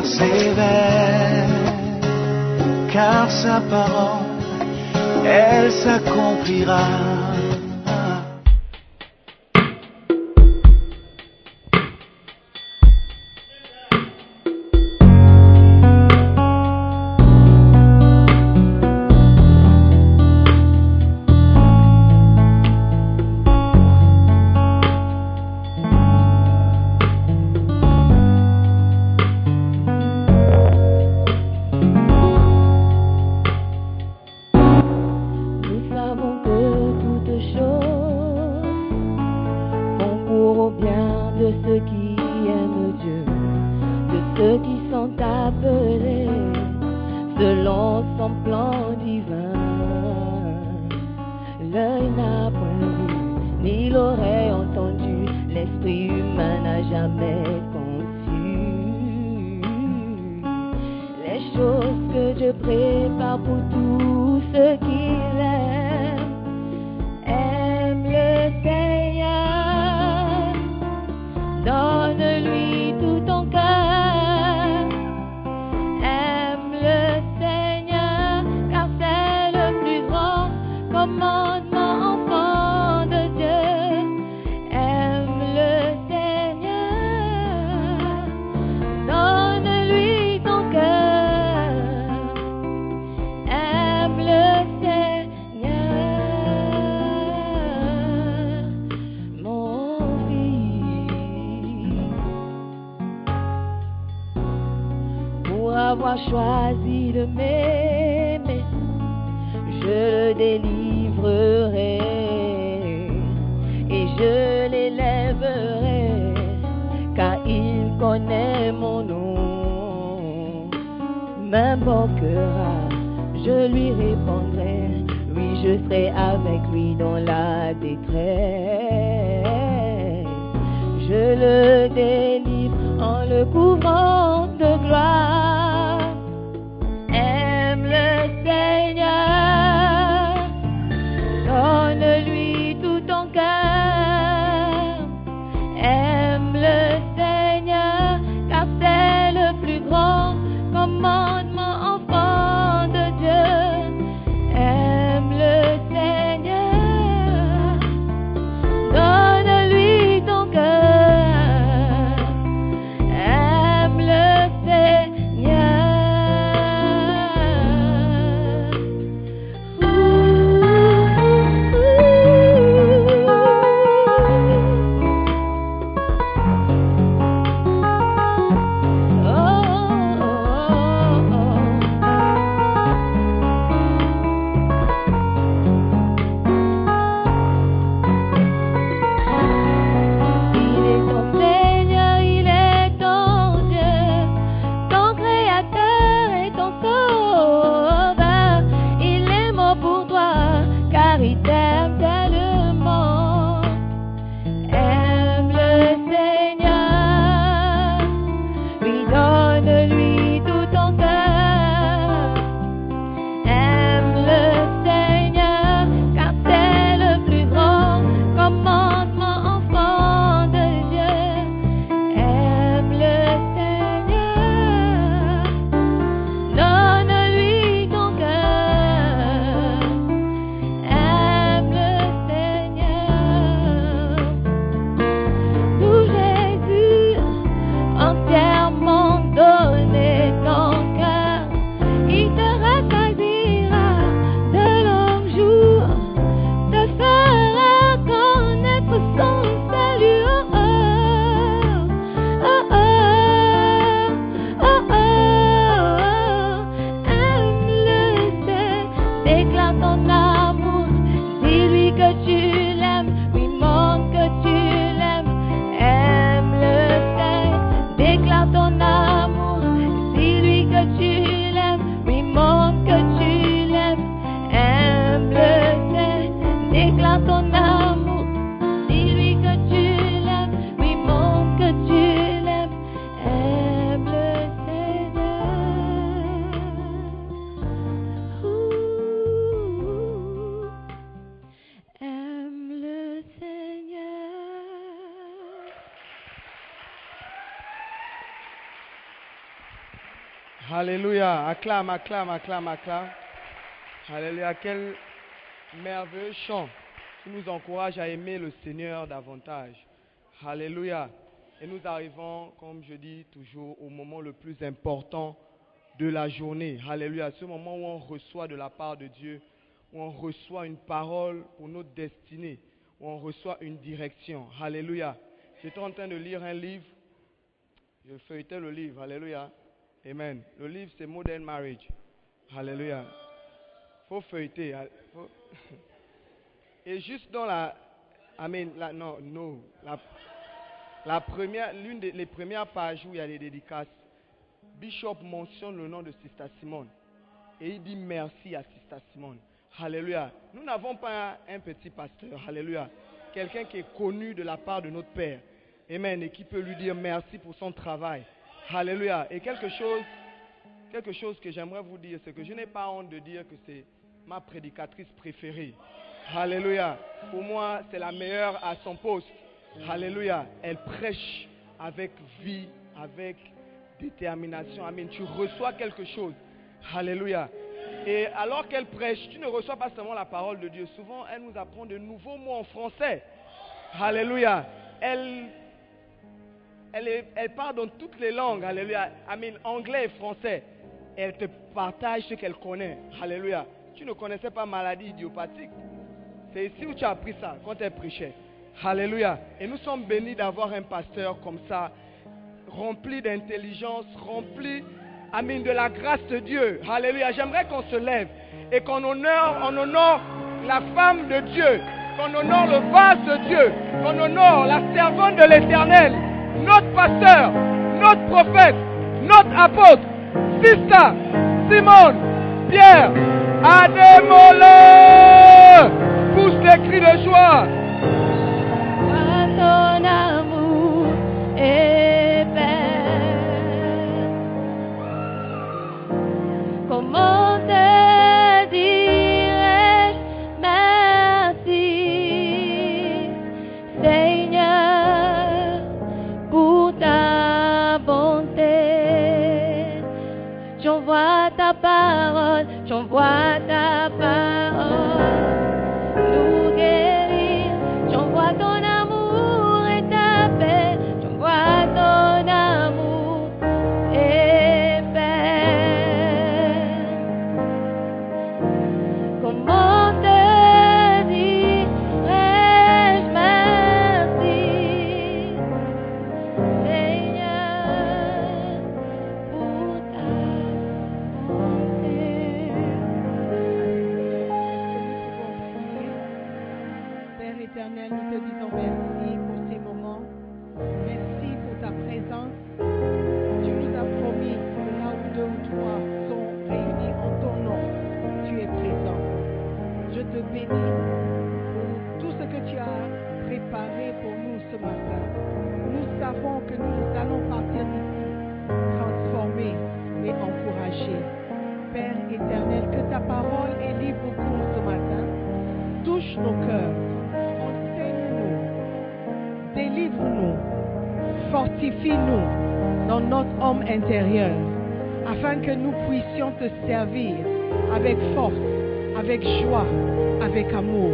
persévère, car sa parole, elle s'accomplira. Acclame, acclame, acclame, acclame. Alléluia. Quel merveilleux chant qui nous encourage à aimer le Seigneur davantage. Alléluia. Et nous arrivons, comme je dis toujours, au moment le plus important de la journée. Alléluia. Ce moment où on reçoit de la part de Dieu, où on reçoit une parole pour notre destinée, où on reçoit une direction. Alléluia. J'étais en train de lire un livre. Je feuilletais le livre. Alléluia. Amen. Le livre, c'est Modern Marriage. Alléluia. faut feuilleter. Faut- Et juste dans la. Amen. Non, non. La, première, l'une des les premières pages où il y a les dédicaces, Bishop mentionne le nom de Sister Simone. Et il dit merci à Sister Simone. Alléluia. Nous n'avons pas un, un petit pasteur. Alléluia. Quelqu'un qui est connu de la part de notre Père. Amen. Et qui peut lui dire merci pour son travail. Alléluia. Et quelque chose, quelque chose que j'aimerais vous dire, c'est que je n'ai pas honte de dire que c'est ma prédicatrice préférée. Alléluia. Pour moi, c'est la meilleure à son poste. Alléluia. Elle prêche avec vie, avec détermination. Amen. Tu reçois quelque chose. Alléluia. Et alors qu'elle prêche, tu ne reçois pas seulement la parole de Dieu. Souvent, elle nous apprend de nouveaux mots en français. Alléluia. Elle, elle, parle dans toutes les langues. Alléluia. Amen. Anglais et français. Elle te partage ce qu'elle connaît. Alléluia. Tu ne connaissais pas maladie idiopathique. C'est ici où tu as appris ça, quand elle prêchait. Alléluia. Et nous sommes bénis d'avoir un pasteur comme ça, rempli d'intelligence, rempli, amen, de la grâce de Dieu. Alléluia. J'aimerais qu'on se lève et qu'on honore, on honore la femme de Dieu, qu'on honore le vase de Dieu, qu'on honore la servante de l'éternel, notre pasteur, notre prophète, notre apôtre, Sista, Simone, Pierre, Adémole. Pousse des cris de joie. Parole, intérieur afin que nous puissions te servir avec force, avec joie, avec amour.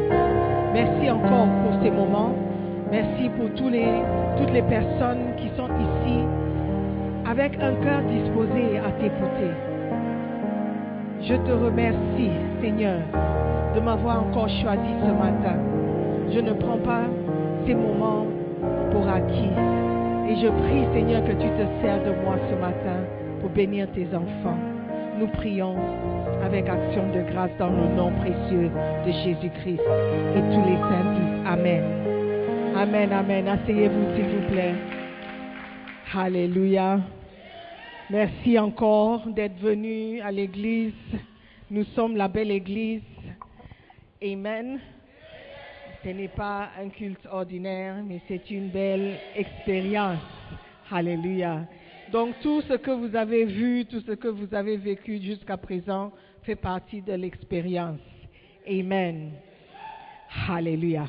Merci encore pour ces moments. Merci pour tous les, toutes les personnes qui sont ici avec un cœur disposé à t'écouter. Je te remercie, Seigneur, de m'avoir encore choisi ce matin. Je ne prends pas ces moments pour acquis. Et je prie, Seigneur, que tu te sers de moi ce matin pour bénir tes enfants. Nous prions avec action de grâce dans le nom précieux de Jésus-Christ. Et tous les saints Amen. Amen, Amen. Asseyez-vous, s'il vous plaît. Alléluia. Merci encore d'être venu à l'église. Nous sommes la belle église. Amen. Ce n'est pas un culte ordinaire, mais c'est une belle expérience. Alléluia. Donc tout ce que vous avez vu, tout ce que vous avez vécu jusqu'à présent fait partie de l'expérience. Amen. Alléluia.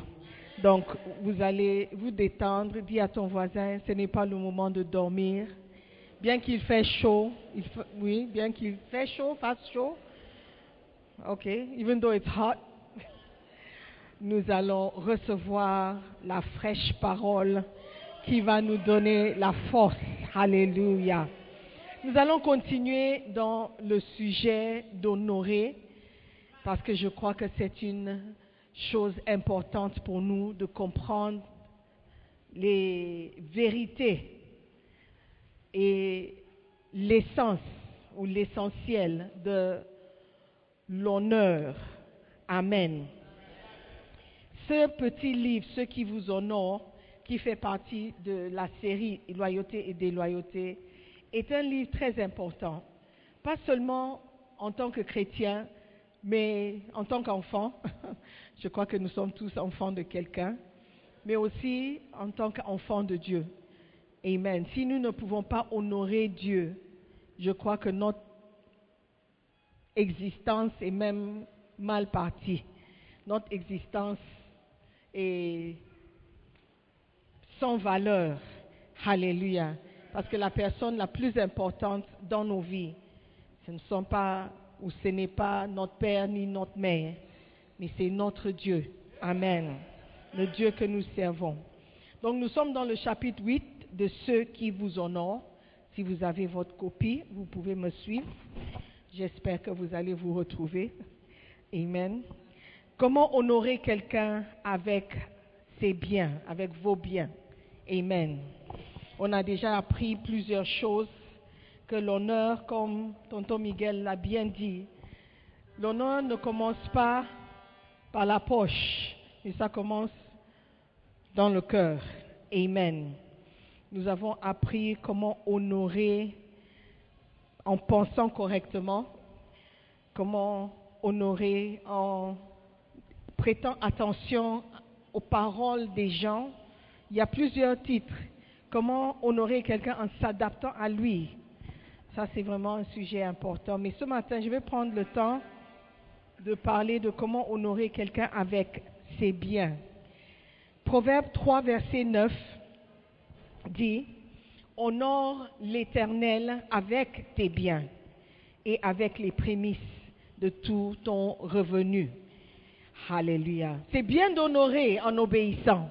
Donc vous allez vous détendre. Dis à ton voisin, ce n'est pas le moment de dormir. Bien qu'il fait chaud, il oui, bien qu'il fait chaud, fasse chaud. Ok, even though it's hot, nous allons recevoir la fraîche parole qui va nous donner la force. Alléluia. Nous allons continuer dans le sujet d'honorer parce que je crois que c'est une chose importante pour nous de comprendre les vérités et l'essence ou l'essentiel de l'honneur. Amen. Ce petit livre, Ce qui vous honore, qui fait partie de la série Loyauté et déloyauté, est un livre très important. Pas seulement en tant que chrétien, mais en tant qu'enfant. Je crois que nous sommes tous enfants de quelqu'un, mais aussi en tant qu'enfants de Dieu. Amen. Si nous ne pouvons pas honorer Dieu, je crois que notre existence est même mal partie. Notre existence est sans valeur. Alléluia. Parce que la personne la plus importante dans nos vies, ce ne sont pas ou ce n'est pas notre père ni notre mère, mais c'est notre Dieu. Amen. Le Dieu que nous servons. Donc nous sommes dans le chapitre 8 de ceux qui vous honorent. Si vous avez votre copie, vous pouvez me suivre. J'espère que vous allez vous retrouver. Amen. Comment honorer quelqu'un avec ses biens, avec vos biens? Amen. On a déjà appris plusieurs choses que l'honneur, comme Tonton Miguel l'a bien dit, l'honneur ne commence pas par la poche, mais ça commence dans le cœur. Amen. Nous avons appris comment honorer en pensant correctement, comment honorer en prêtant attention aux paroles des gens. Il y a plusieurs titres. Comment honorer quelqu'un en s'adaptant à lui? Ça, c'est vraiment un sujet important. Mais ce matin, je vais prendre le temps de parler de comment honorer quelqu'un avec ses biens. Proverbe 3, verset 9 dit, Honore l'Éternel avec tes biens et avec les prémices de tout ton revenu. Alléluia. C'est bien d'honorer en obéissant.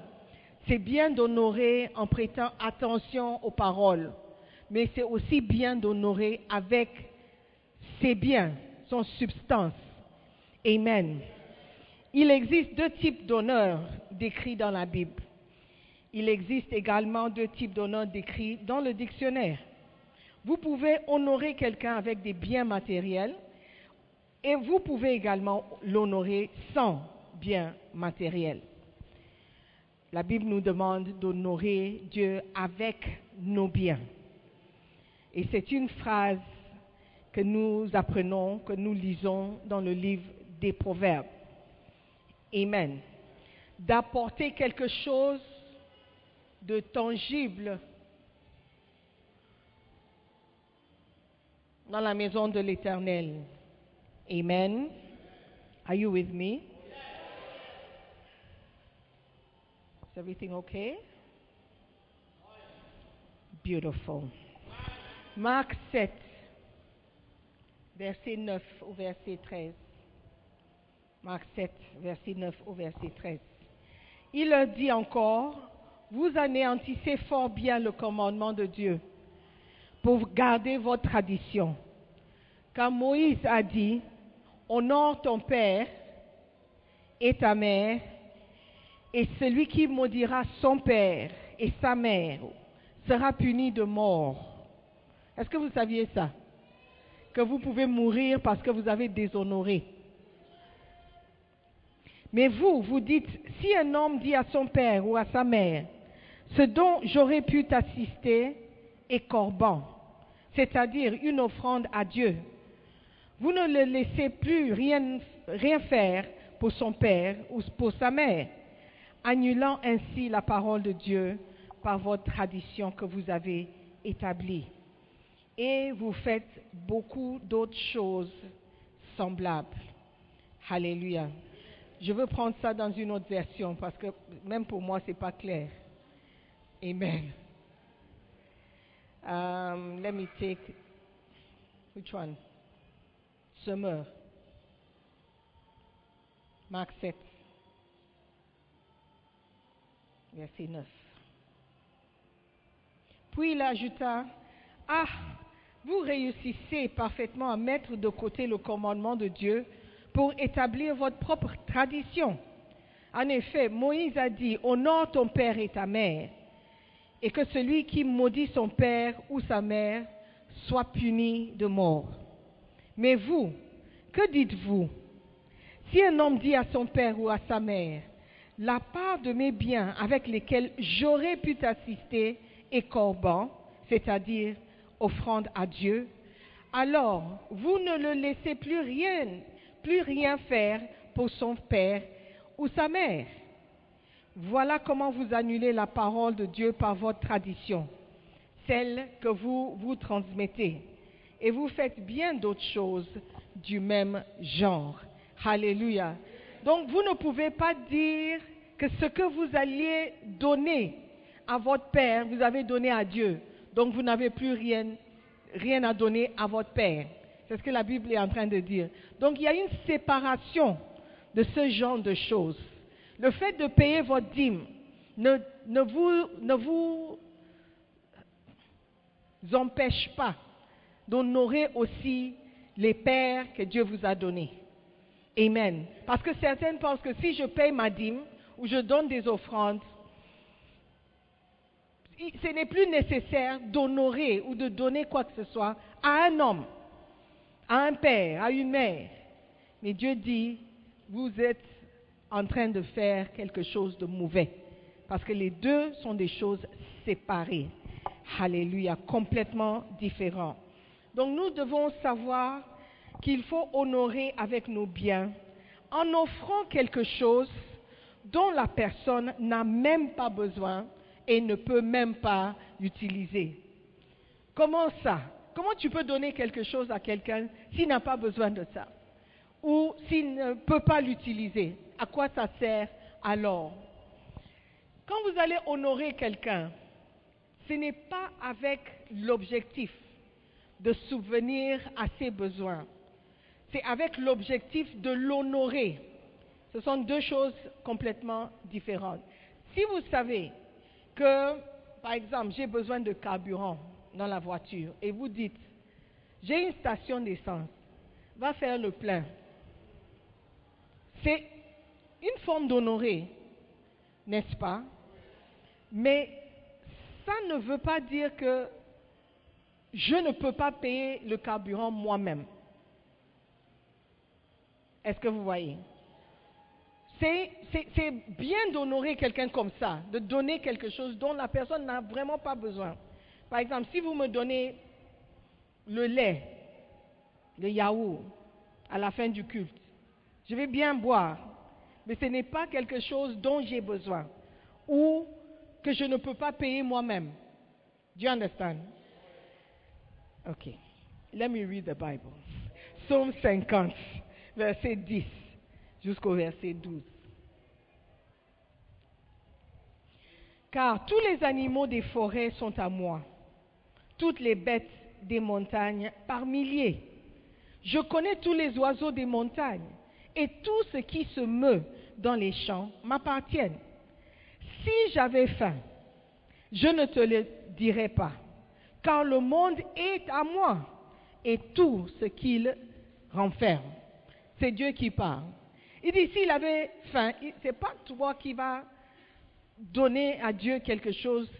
C'est bien d'honorer en prêtant attention aux paroles. Mais c'est aussi bien d'honorer avec ses biens, son substance. Amen. Il existe deux types d'honneur décrits dans la Bible. Il existe également deux types d'honneur décrits dans le dictionnaire. Vous pouvez honorer quelqu'un avec des biens matériels et vous pouvez également l'honorer sans biens matériels. La Bible nous demande d'honorer Dieu avec nos biens. Et c'est une phrase que nous apprenons, que nous lisons dans le livre des Proverbes. Amen. D'apporter quelque chose de tangible dans la maison de l'Éternel. Amen. Are you with me? Is everything okay? Beautiful. Marc 7, verset 9 au verset 13. Marc 7, verset 9 au verset 13. Il leur dit encore, vous anéantissez fort bien le commandement de Dieu pour garder votre tradition. Car Moïse a dit, honore ton père et ta mère, et celui qui maudira son père et sa mère sera puni de mort. Est-ce que vous saviez ça? Que vous pouvez mourir parce que vous avez déshonoré. Mais vous, vous dites, si un homme dit à son père ou à sa mère, ce dont j'aurais pu t'assister est corban, c'est-à-dire une offrande à Dieu, vous ne le laissez plus rien, faire pour son père ou pour sa mère, annulant ainsi la parole de Dieu par votre tradition que vous avez établie. Et vous faites beaucoup d'autres choses semblables. Alléluia. Je veux prendre ça dans une autre version parce que même pour moi, ce n'est pas clair. Amen. Um, let me take which one? Semeur. Marc 7. Verset 9. Puis il ajouta, Ah, vous réussissez parfaitement à mettre de côté le commandement de Dieu pour établir votre propre tradition. En effet, Moïse a dit, honore ton père et ta mère, et que celui qui maudit son père ou sa mère soit puni de mort. Mais vous, que dites-vous? Si un homme dit à son père ou à sa mère, la part de mes biens avec lesquels j'aurais pu t'assister est corban, c'est-à-dire offrande à Dieu, alors vous ne le laissez plus rien, plus rien faire pour son père ou sa mère. Voilà comment vous annulez la parole de Dieu par votre tradition, celle que vous vous transmettez. Et vous faites bien d'autres choses du même genre. Alléluia. Donc vous ne pouvez pas dire que ce que vous alliez donner à votre Père, vous avez donné à Dieu. Donc vous n'avez plus rien, rien à donner à votre Père. C'est ce que la Bible est en train de dire. Donc il y a une séparation de ce genre de choses. Le fait de payer votre dîme ne, vous, ne vous empêche pas d'honorer aussi les pères que Dieu vous a donnés. Amen. Parce que certaines pensent que si je paye ma dîme ou je donne des offrandes, ce n'est plus nécessaire d'honorer ou de donner quoi que ce soit à un homme, à un père, à une mère. Mais Dieu dit, vous êtes en train de faire quelque chose de mauvais. Parce que les deux sont des choses séparées. Alléluia, complètement différents. Donc nous devons savoir qu'il faut honorer avec nos biens en offrant quelque chose dont la personne n'a même pas besoin et ne peut même pas utiliser. Comment ça? Comment tu peux donner quelque chose à quelqu'un s'il n'a pas besoin de ça? Ou s'il ne peut pas l'utiliser? À quoi ça sert alors? Quand vous allez honorer quelqu'un, ce n'est pas avec l'objectif de souvenir à ses besoins. C'est avec l'objectif de l'honorer. Ce sont deux choses complètement différentes. Si vous savez que, par exemple, j'ai besoin de carburant dans la voiture et vous dites, j'ai une station d'essence, va faire le plein. C'est une forme d'honorer, n'est-ce pas? Mais ça ne veut pas dire que je ne peux pas payer le carburant moi-même. Est-ce que vous voyez? C'est bien d'honorer quelqu'un comme ça, de donner quelque chose dont la personne n'a vraiment pas besoin. Par exemple, si vous me donnez le lait, le yaourt, à la fin du culte, je vais bien boire, mais ce n'est pas quelque chose dont j'ai besoin ou que je ne peux pas payer moi-même. Do you? Okay. Let me read the Bible. Psaume 50, verset 10 jusqu'au verset 12. Car tous les animaux des forêts sont à moi, toutes les bêtes des montagnes par milliers. Je connais tous les oiseaux des montagnes et tout ce qui se meut dans les champs m'appartiennent. Si j'avais faim, je ne te le dirais pas, car le monde est à moi et tout ce qu'il renferme. C'est Dieu qui parle. Il dit, s'il avait faim, ce n'est pas toi qui vas donner à Dieu quelque chose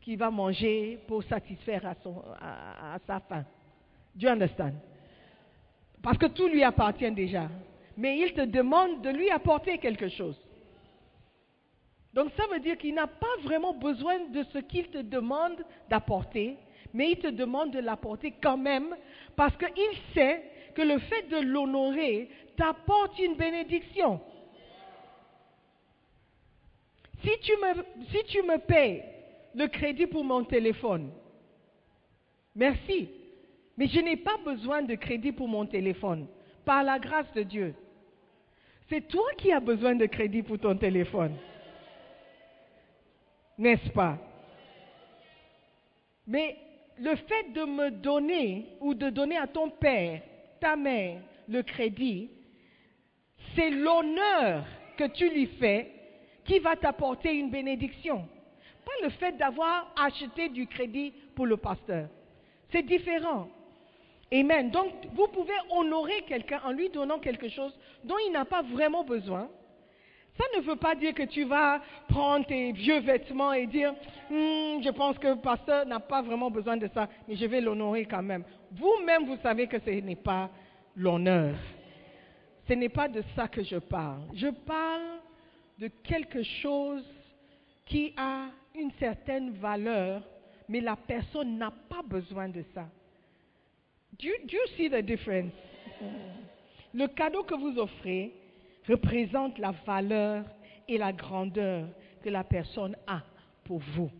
qu'il va manger pour satisfaire à, sa faim. You understand? Parce que tout lui appartient déjà. Mais il te demande de lui apporter quelque chose. Donc ça veut dire qu'il n'a pas vraiment besoin de ce qu'il te demande d'apporter, mais il te demande de l'apporter quand même parce qu'il sait que le fait de l'honorer t'apporte une bénédiction. Si tu, me, si tu me payes le crédit pour mon téléphone, merci, mais je n'ai pas besoin de crédit pour mon téléphone, par la grâce de Dieu. C'est toi qui as besoin de crédit pour ton téléphone. N'est-ce pas? Mais le fait de me donner ou de donner à ton père, ta mère, le crédit, c'est l'honneur que tu lui fais qui va t'apporter une bénédiction. Pas le fait d'avoir acheté du crédit pour le pasteur. C'est différent. Amen. Donc, vous pouvez honorer quelqu'un en lui donnant quelque chose dont il n'a pas vraiment besoin. Ça ne veut pas dire que tu vas prendre tes vieux vêtements et dire, Hmm, je pense que le pasteur n'a pas vraiment besoin de ça, mais je vais l'honorer quand même. Vous-même, vous savez que ce n'est pas l'honneur. Ce n'est pas de ça que je parle. Je parle de quelque chose qui a une certaine valeur, mais la personne n'a pas besoin de ça. Do you, do you see the difference? Le cadeau que vous offrez représente la valeur et la grandeur que la personne a pour vous.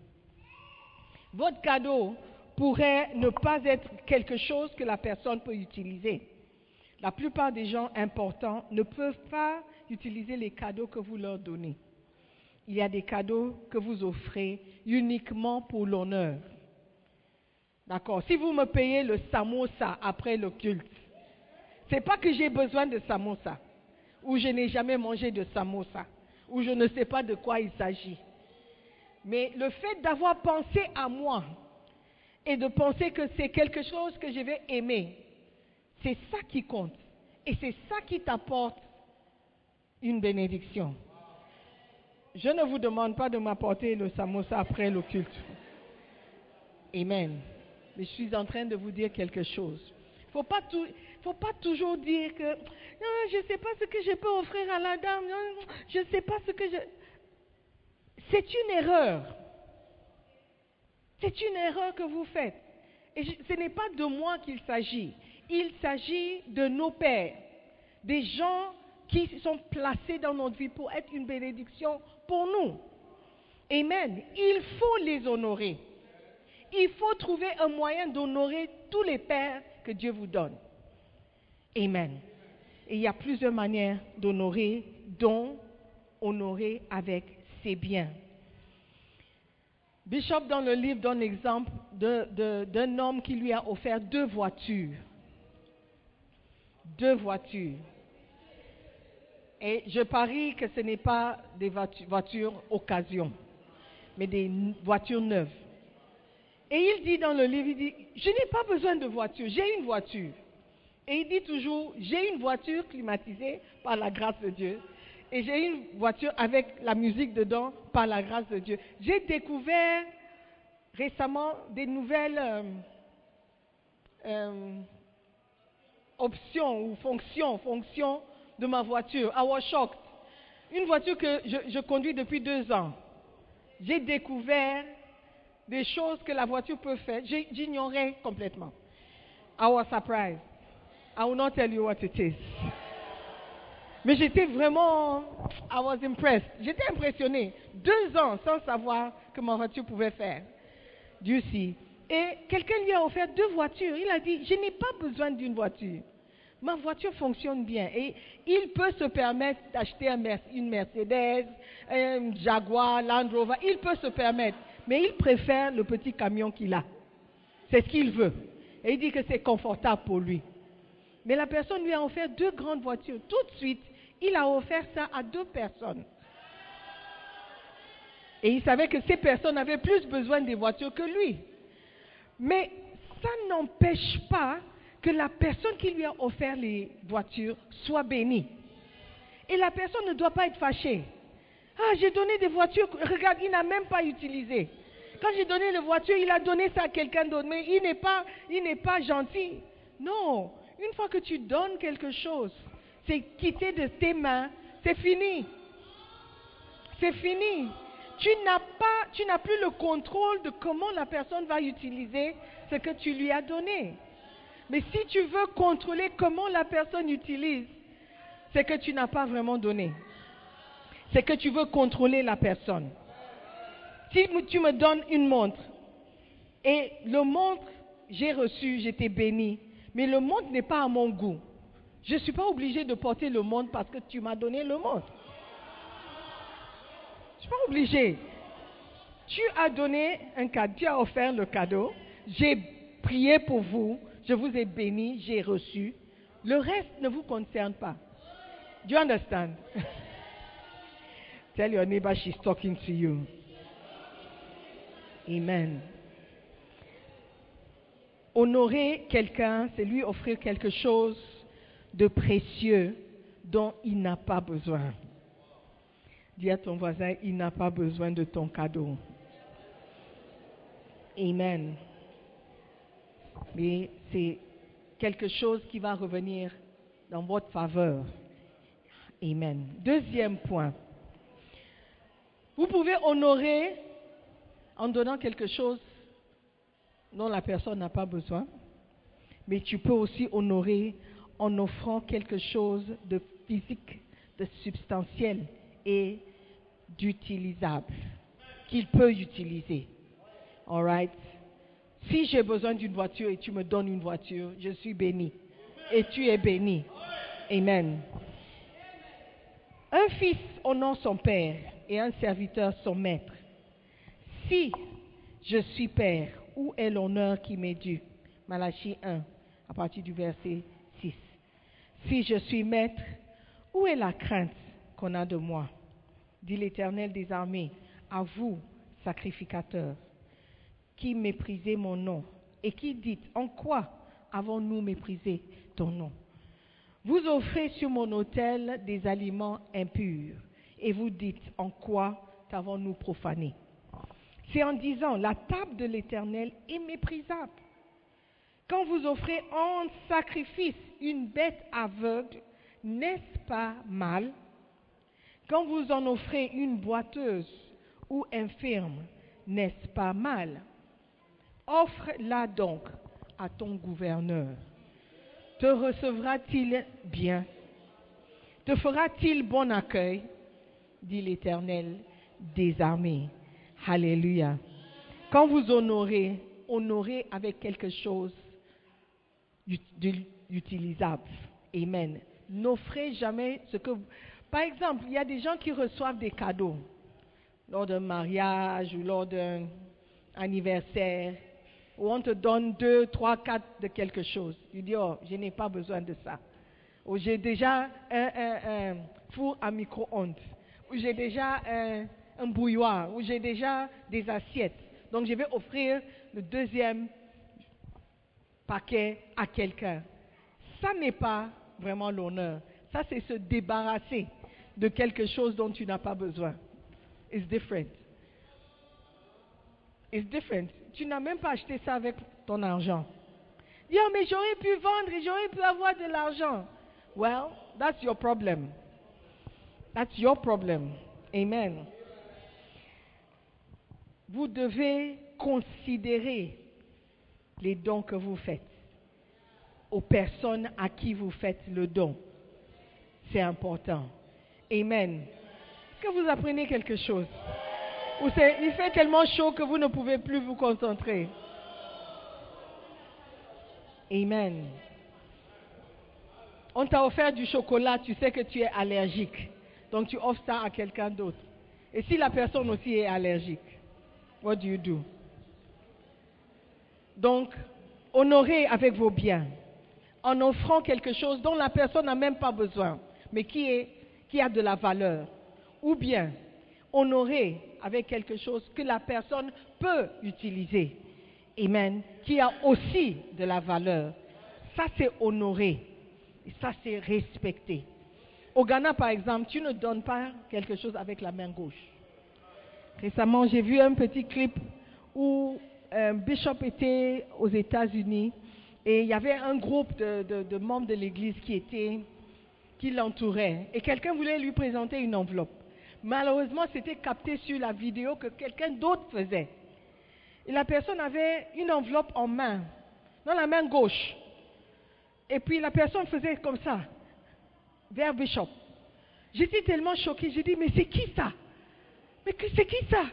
Votre cadeau pourrait ne pas être quelque chose que la personne peut utiliser. La plupart des gens importants ne peuvent pas utiliser les cadeaux que vous leur donnez. Il y a des cadeaux que vous offrez uniquement pour l'honneur. D'accord Si vous me payez le samosa après le culte, c'est pas que j'ai besoin de samosa, ou je n'ai jamais mangé de samosa, ou je ne sais pas de quoi il s'agit. Mais le fait d'avoir pensé à moi et de penser que c'est quelque chose que je vais aimer, c'est ça qui compte. Et c'est ça qui t'apporte une bénédiction. Je ne vous demande pas de m'apporter le samosa après le culte. Amen. Mais je suis en train de vous dire quelque chose. Faut, pas tou- faut pas toujours dire que je ne sais pas ce que je peux offrir à la dame. je ne sais pas ce que je. C'est une erreur. C'est une erreur que vous faites. Et ce n'est pas de moi qu'il s'agit. Il s'agit de nos pères, des gens qui sont placés dans notre vie pour être une bénédiction pour nous. Amen. Il faut les honorer. Il faut trouver un moyen d'honorer tous les pères que Dieu vous donne. Amen. Et il y a plusieurs manières d'honorer, dont honorer avec ses biens. Bishop, dans le livre, donne l'exemple d'un homme qui lui a offert deux voitures. Deux voitures. Et je parie que ce n'est pas des voitu- voitures occasion, mais des voitures neuves. Et il dit dans le livre, il dit, je n'ai pas besoin de voiture, j'ai une voiture. Et il dit toujours, j'ai une voiture climatisée par la grâce de Dieu. Et j'ai une voiture avec la musique dedans par la grâce de Dieu. J'ai découvert récemment des nouvelles euh, euh, options ou fonctions, de ma voiture. Was shocked. Une voiture que je, je conduis depuis deux ans. J'ai découvert des choses que la voiture peut faire. J'ignorais complètement. I was surprised. I will not tell you what it is. Mais j'étais vraiment, I was impressed. J'étais impressionné. Deux ans sans savoir que ma voiture pouvait faire. Dieu sait. Et quelqu'un lui a offert deux voitures. Il a dit, je n'ai pas besoin d'une voiture. Ma voiture fonctionne bien. Et il peut se permettre d'acheter une Mercedes, un Jaguar, Land Rover. Il peut se permettre. Mais il préfère le petit camion qu'il a. C'est ce qu'il veut. Et il dit que c'est confortable pour lui. Mais la personne lui a offert deux grandes voitures. Tout de suite, il a offert ça à deux personnes. Et il savait que ces personnes avaient plus besoin des voitures que lui. Mais ça n'empêche pas que la personne qui lui a offert les voitures soit bénie. Et la personne ne doit pas être fâchée. Ah, j'ai donné des voitures, regarde, il n'a même pas utilisé. Quand j'ai donné les voitures, il a donné ça à quelqu'un d'autre, mais il n'est pas, il n'est pas gentil. Non, une fois que tu donnes quelque chose, c'est quitté de tes mains, c'est fini. C'est fini. Tu n'as pas, tu n'as plus le contrôle de comment la personne va utiliser ce que tu lui as donné. Mais si tu veux contrôler comment la personne utilise, c'est que tu n'as pas vraiment donné. C'est que tu veux contrôler la personne. Si tu me donnes une montre et le montre, j'ai reçu, j'étais béni, mais le montre n'est pas à mon goût. Je ne suis pas obligé de porter le montre parce que tu m'as donné le montre. Je ne suis pas obligé. Tu as donné un cadeau, tu offert le cadeau, J'ai prié pour vous, je vous ai béni, j'ai reçu. Le reste ne vous concerne pas. Do you understand? Tell your neighbor she's talking to you. Amen. Honorer quelqu'un, c'est lui offrir quelque chose de précieux dont il n'a pas besoin. Dis à ton voisin, il n'a pas besoin de ton cadeau. Amen. Mais c'est quelque chose qui va revenir dans votre faveur. Amen. Deuxième point. Vous pouvez honorer en donnant quelque chose dont la personne n'a pas besoin, mais tu peux aussi honorer en offrant quelque chose de physique, de substantiel et d'utilisable, qu'il peut utiliser. All right? Si j'ai besoin d'une voiture et tu me donnes une voiture, je suis béni. Et tu es béni. Amen. Un fils honore son père et un serviteur son maître. Si je suis père, où est l'honneur qui m'est dû? Malachie 1, à partir du verset 6. Si je suis maître, où est la crainte qu'on a de moi? Dit l'Éternel des armées, à vous, sacrificateurs, qui méprisez mon nom et qui dites, en quoi avons-nous méprisé ton nom? Vous offrez sur mon autel des aliments impurs et vous dites, en quoi t'avons-nous profané? C'est en disant, la table de l'Éternel est méprisable. Quand vous offrez en sacrifice une bête aveugle, n'est-ce pas mal? Quand vous en offrez une boiteuse ou infirme, n'est-ce pas mal? Offre-la donc à ton gouverneur. Te recevra-t-il bien? Te fera-t-il bon accueil? dit l'Éternel des armées. Alléluia. Quand vous honorez, honorez avec quelque chose d'utilisable. Amen. N'offrez jamais ce que... Par exemple, il y a des gens qui reçoivent des cadeaux lors d'un mariage ou lors d'un anniversaire, où on te donne deux, trois, quatre de quelque chose. Tu dis, oh, je n'ai pas besoin de ça. Ou j'ai déjà un, un four à micro-ondes où j'ai déjà un, un bouilloire, où j'ai déjà des assiettes. Donc je vais offrir le deuxième paquet à quelqu'un. Ça n'est pas vraiment l'honneur. Ça, c'est se débarrasser de quelque chose dont tu n'as pas besoin. It's different. It's different. Tu n'as même pas acheté ça avec ton argent. Dis, oh, mais j'aurais pu vendre et j'aurais pu avoir de l'argent. Well, that's your problem. That's your problem. Amen. Vous devez considérer les dons que vous faites aux personnes à qui vous faites le don. C'est important. Amen. Est-ce que vous apprenez quelque chose? Il fait tellement chaud que vous ne pouvez plus vous concentrer Amen. On t'a offert du chocolat, tu sais que tu es allergique. Donc tu offres ça à quelqu'un d'autre. Et si la personne aussi est allergique, what do you do? Donc, honorez avec vos biens en offrant quelque chose dont la personne n'a même pas besoin, mais qui, a de la valeur. Ou bien, honorer avec quelque chose que la personne peut utiliser. Amen. Qui a aussi de la valeur. Ça, c'est honorer. Ça, c'est respecter. Au Ghana, par exemple, tu ne donnes pas quelque chose avec la main gauche. Récemment, j'ai vu un petit clip où un bishop était aux États-Unis et il y avait un groupe de, membres de l'église qui était qui l'entouraient et quelqu'un voulait lui présenter une enveloppe. Malheureusement, c'était capté sur la vidéo que quelqu'un d'autre faisait. Et la personne avait une enveloppe en main, dans la main gauche. Et puis la personne faisait comme ça vers Bishop. J'étais tellement choquée, j'ai dit, mais c'est qui ça? Mais c'est qui ça?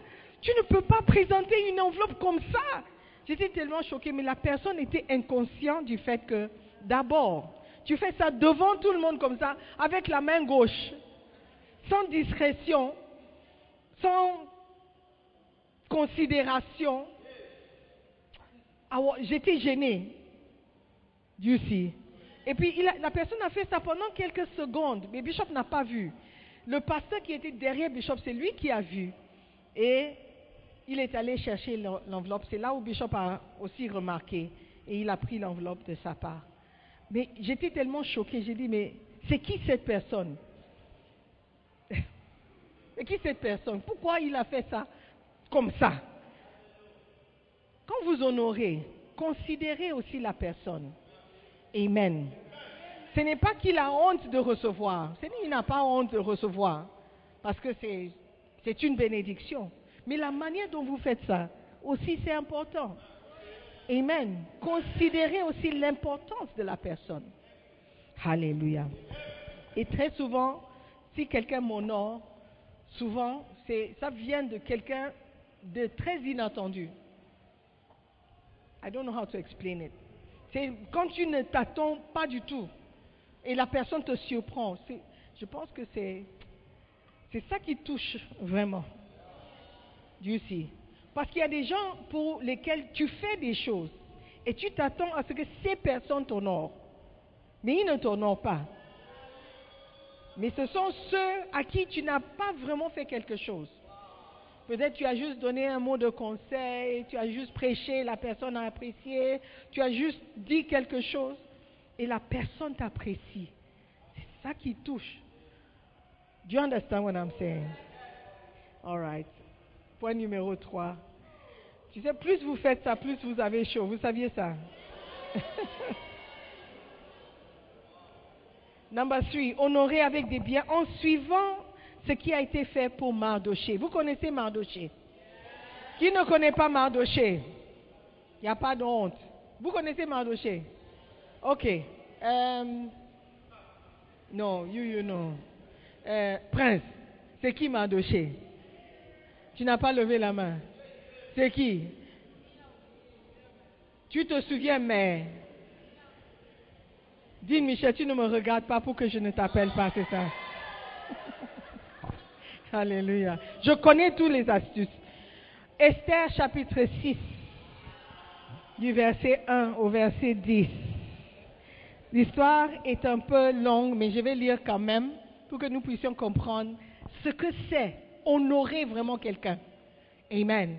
Tu ne peux pas présenter une enveloppe comme ça. J'étais tellement choquée, mais la personne était inconsciente du fait que, d'abord, tu fais ça devant tout le monde comme ça, avec la main gauche, sans discrétion, sans considération. J'étais gênée. Dieu. Et puis la personne a fait ça pendant quelques secondes, mais Bishop n'a pas vu. Le pasteur qui était derrière Bishop, c'est lui qui a vu. Et il est allé chercher l'en- l'enveloppe. C'est là où Bishop a aussi remarqué. Et il a pris l'enveloppe de sa part. Mais j'étais tellement choquée. J'ai dit, mais c'est qui cette personne? C'est qui cette personne? Pourquoi il a fait ça comme ça? Quand vous honorez, considérez aussi la personne. Amen. Ce n'est pas qu'il a honte de recevoir. Ce n'est il n'a pas honte de recevoir. Parce que c'est, une bénédiction. Mais la manière dont vous faites ça, aussi, c'est important. Amen. Considérez aussi l'importance de la personne. Alléluia. Et très souvent, si quelqu'un m'honore, souvent, ça vient de quelqu'un de très inattendu. I don't know how to explain it. C'est quand tu ne t'attends pas du tout et la personne te surprend. Je pense que c'est, c'est ça qui touche vraiment. Dieu. Parce qu'il y a des gens pour lesquels tu fais des choses et tu t'attends à ce que ces personnes t'honorent. Mais ils ne t'honorent pas. Mais ce sont ceux à qui tu n'as pas vraiment fait quelque chose. Peut-être tu as juste donné un mot de conseil, tu as juste prêché, la personne a apprécié, tu as juste dit quelque chose et la personne t'apprécie. C'est ça qui touche. Do you understand what I'm saying? All right. Point numéro 3. Tu sais, plus vous faites ça, plus vous avez chaud. Vous saviez ça? Number 3. Honorer avec des biens en suivant ce qui a été fait pour Mardoché. Vous connaissez Mardoché? Qui ne connaît pas Mardoché? Il n'y a pas de honte. Vous connaissez Mardoché? Ok. Euh, non, you, you know. Euh, Prince, c'est qui Mardoché? Tu n'as pas levé la main. C'est qui? Tu te souviens, mais. Dis, Michel, tu ne me regardes pas pour que je ne t'appelle pas, c'est ça? Alléluia. Je connais tous les astuces. Esther chapitre 6, du verset 1 au verset 10. L'histoire est un peu longue, mais je vais lire quand même pour que nous puissions comprendre ce que c'est honorer vraiment quelqu'un. Amen.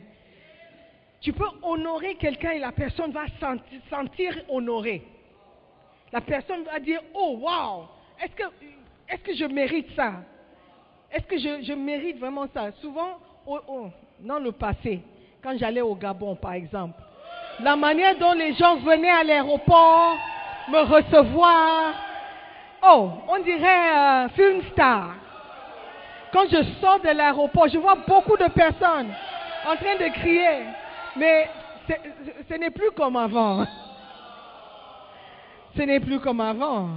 Tu peux honorer quelqu'un et la personne va sentir, sentir honorée. La personne va dire, oh wow, est-ce que, est-ce que je mérite ça? Est-ce que je, je mérite vraiment ça? Souvent, au- au- dans le passé, quand j'allais au Gabon par exemple, la manière dont les gens venaient à l'aéroport me recevoir, oh, on dirait euh, film star. Quand je sors de l'aéroport, je vois beaucoup de personnes en train de crier, mais ce n'est plus comme avant. Ce n'est plus comme avant.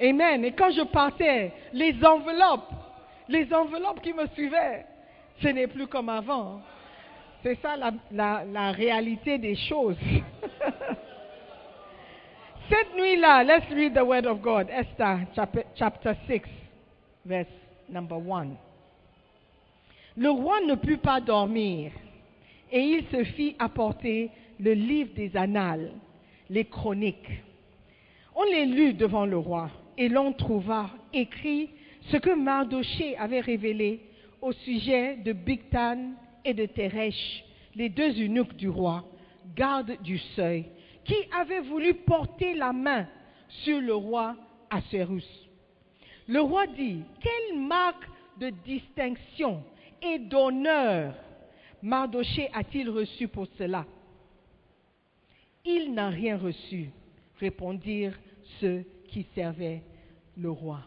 Amen. Et quand je partais, les enveloppes, les enveloppes qui me suivaient, ce n'est plus comme avant. C'est ça la réalité des choses. Cette nuit-là, let's read the word of God. Esther chap- chapter 6, verse number 1. Le roi ne put pas dormir et il se fit apporter le livre des annales, les chroniques. On les lut devant le roi et l'on trouva écrit ce que Mardoché avait révélé au sujet de Bigtan et de Teresh, les deux eunuques du roi, gardes du seuil, qui avaient voulu porter la main sur le roi Assuérus. Le roi dit, quelle marque de distinction et d'honneur Mardoché a-t-il reçu pour cela? Il n'a rien reçu, répondirent ceux qui servaient le roi.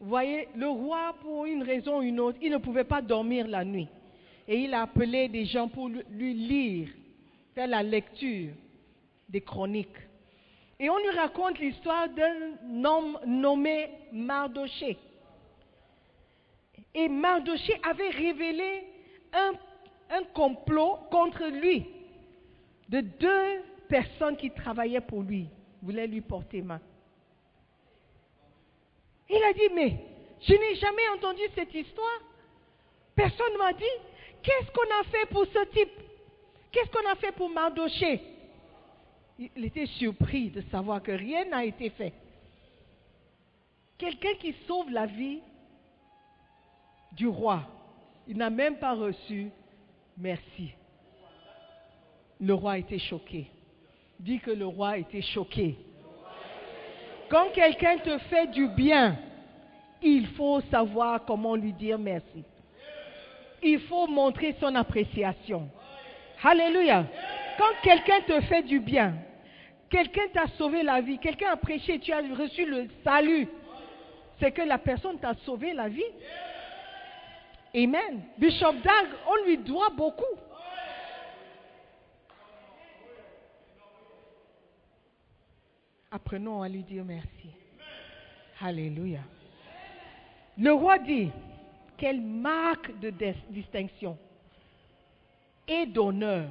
Vous voyez, le roi, pour une raison ou une autre, il ne pouvait pas dormir la nuit. Et il a appelé des gens pour lui lire, faire la lecture des chroniques. Et on lui raconte l'histoire d'un homme nommé Mardoché. Et Mardoché avait révélé un, un complot contre lui de deux personnes qui travaillaient pour lui, voulaient lui porter main. Il a dit, mais je n'ai jamais entendu cette histoire. Personne ne m'a dit, qu'est-ce qu'on a fait pour ce type? Qu'est-ce qu'on a fait pour Mardoché? Il était surpris de savoir que rien n'a été fait. Quelqu'un qui sauve la vie du roi, il n'a même pas reçu merci. Le roi était choqué. Dit que le roi était choqué. Quand quelqu'un te fait du bien, il faut savoir comment lui dire merci. Il faut montrer son appréciation. Alléluia. Quand quelqu'un te fait du bien, quelqu'un t'a sauvé la vie, quelqu'un a prêché, tu as reçu le salut, c'est que la personne t'a sauvé la vie. Amen. Bishop Dag, on lui doit beaucoup. Apprenons à lui dire merci. Alléluia. Le roi dit, quelle marque de dis- distinction et d'honneur.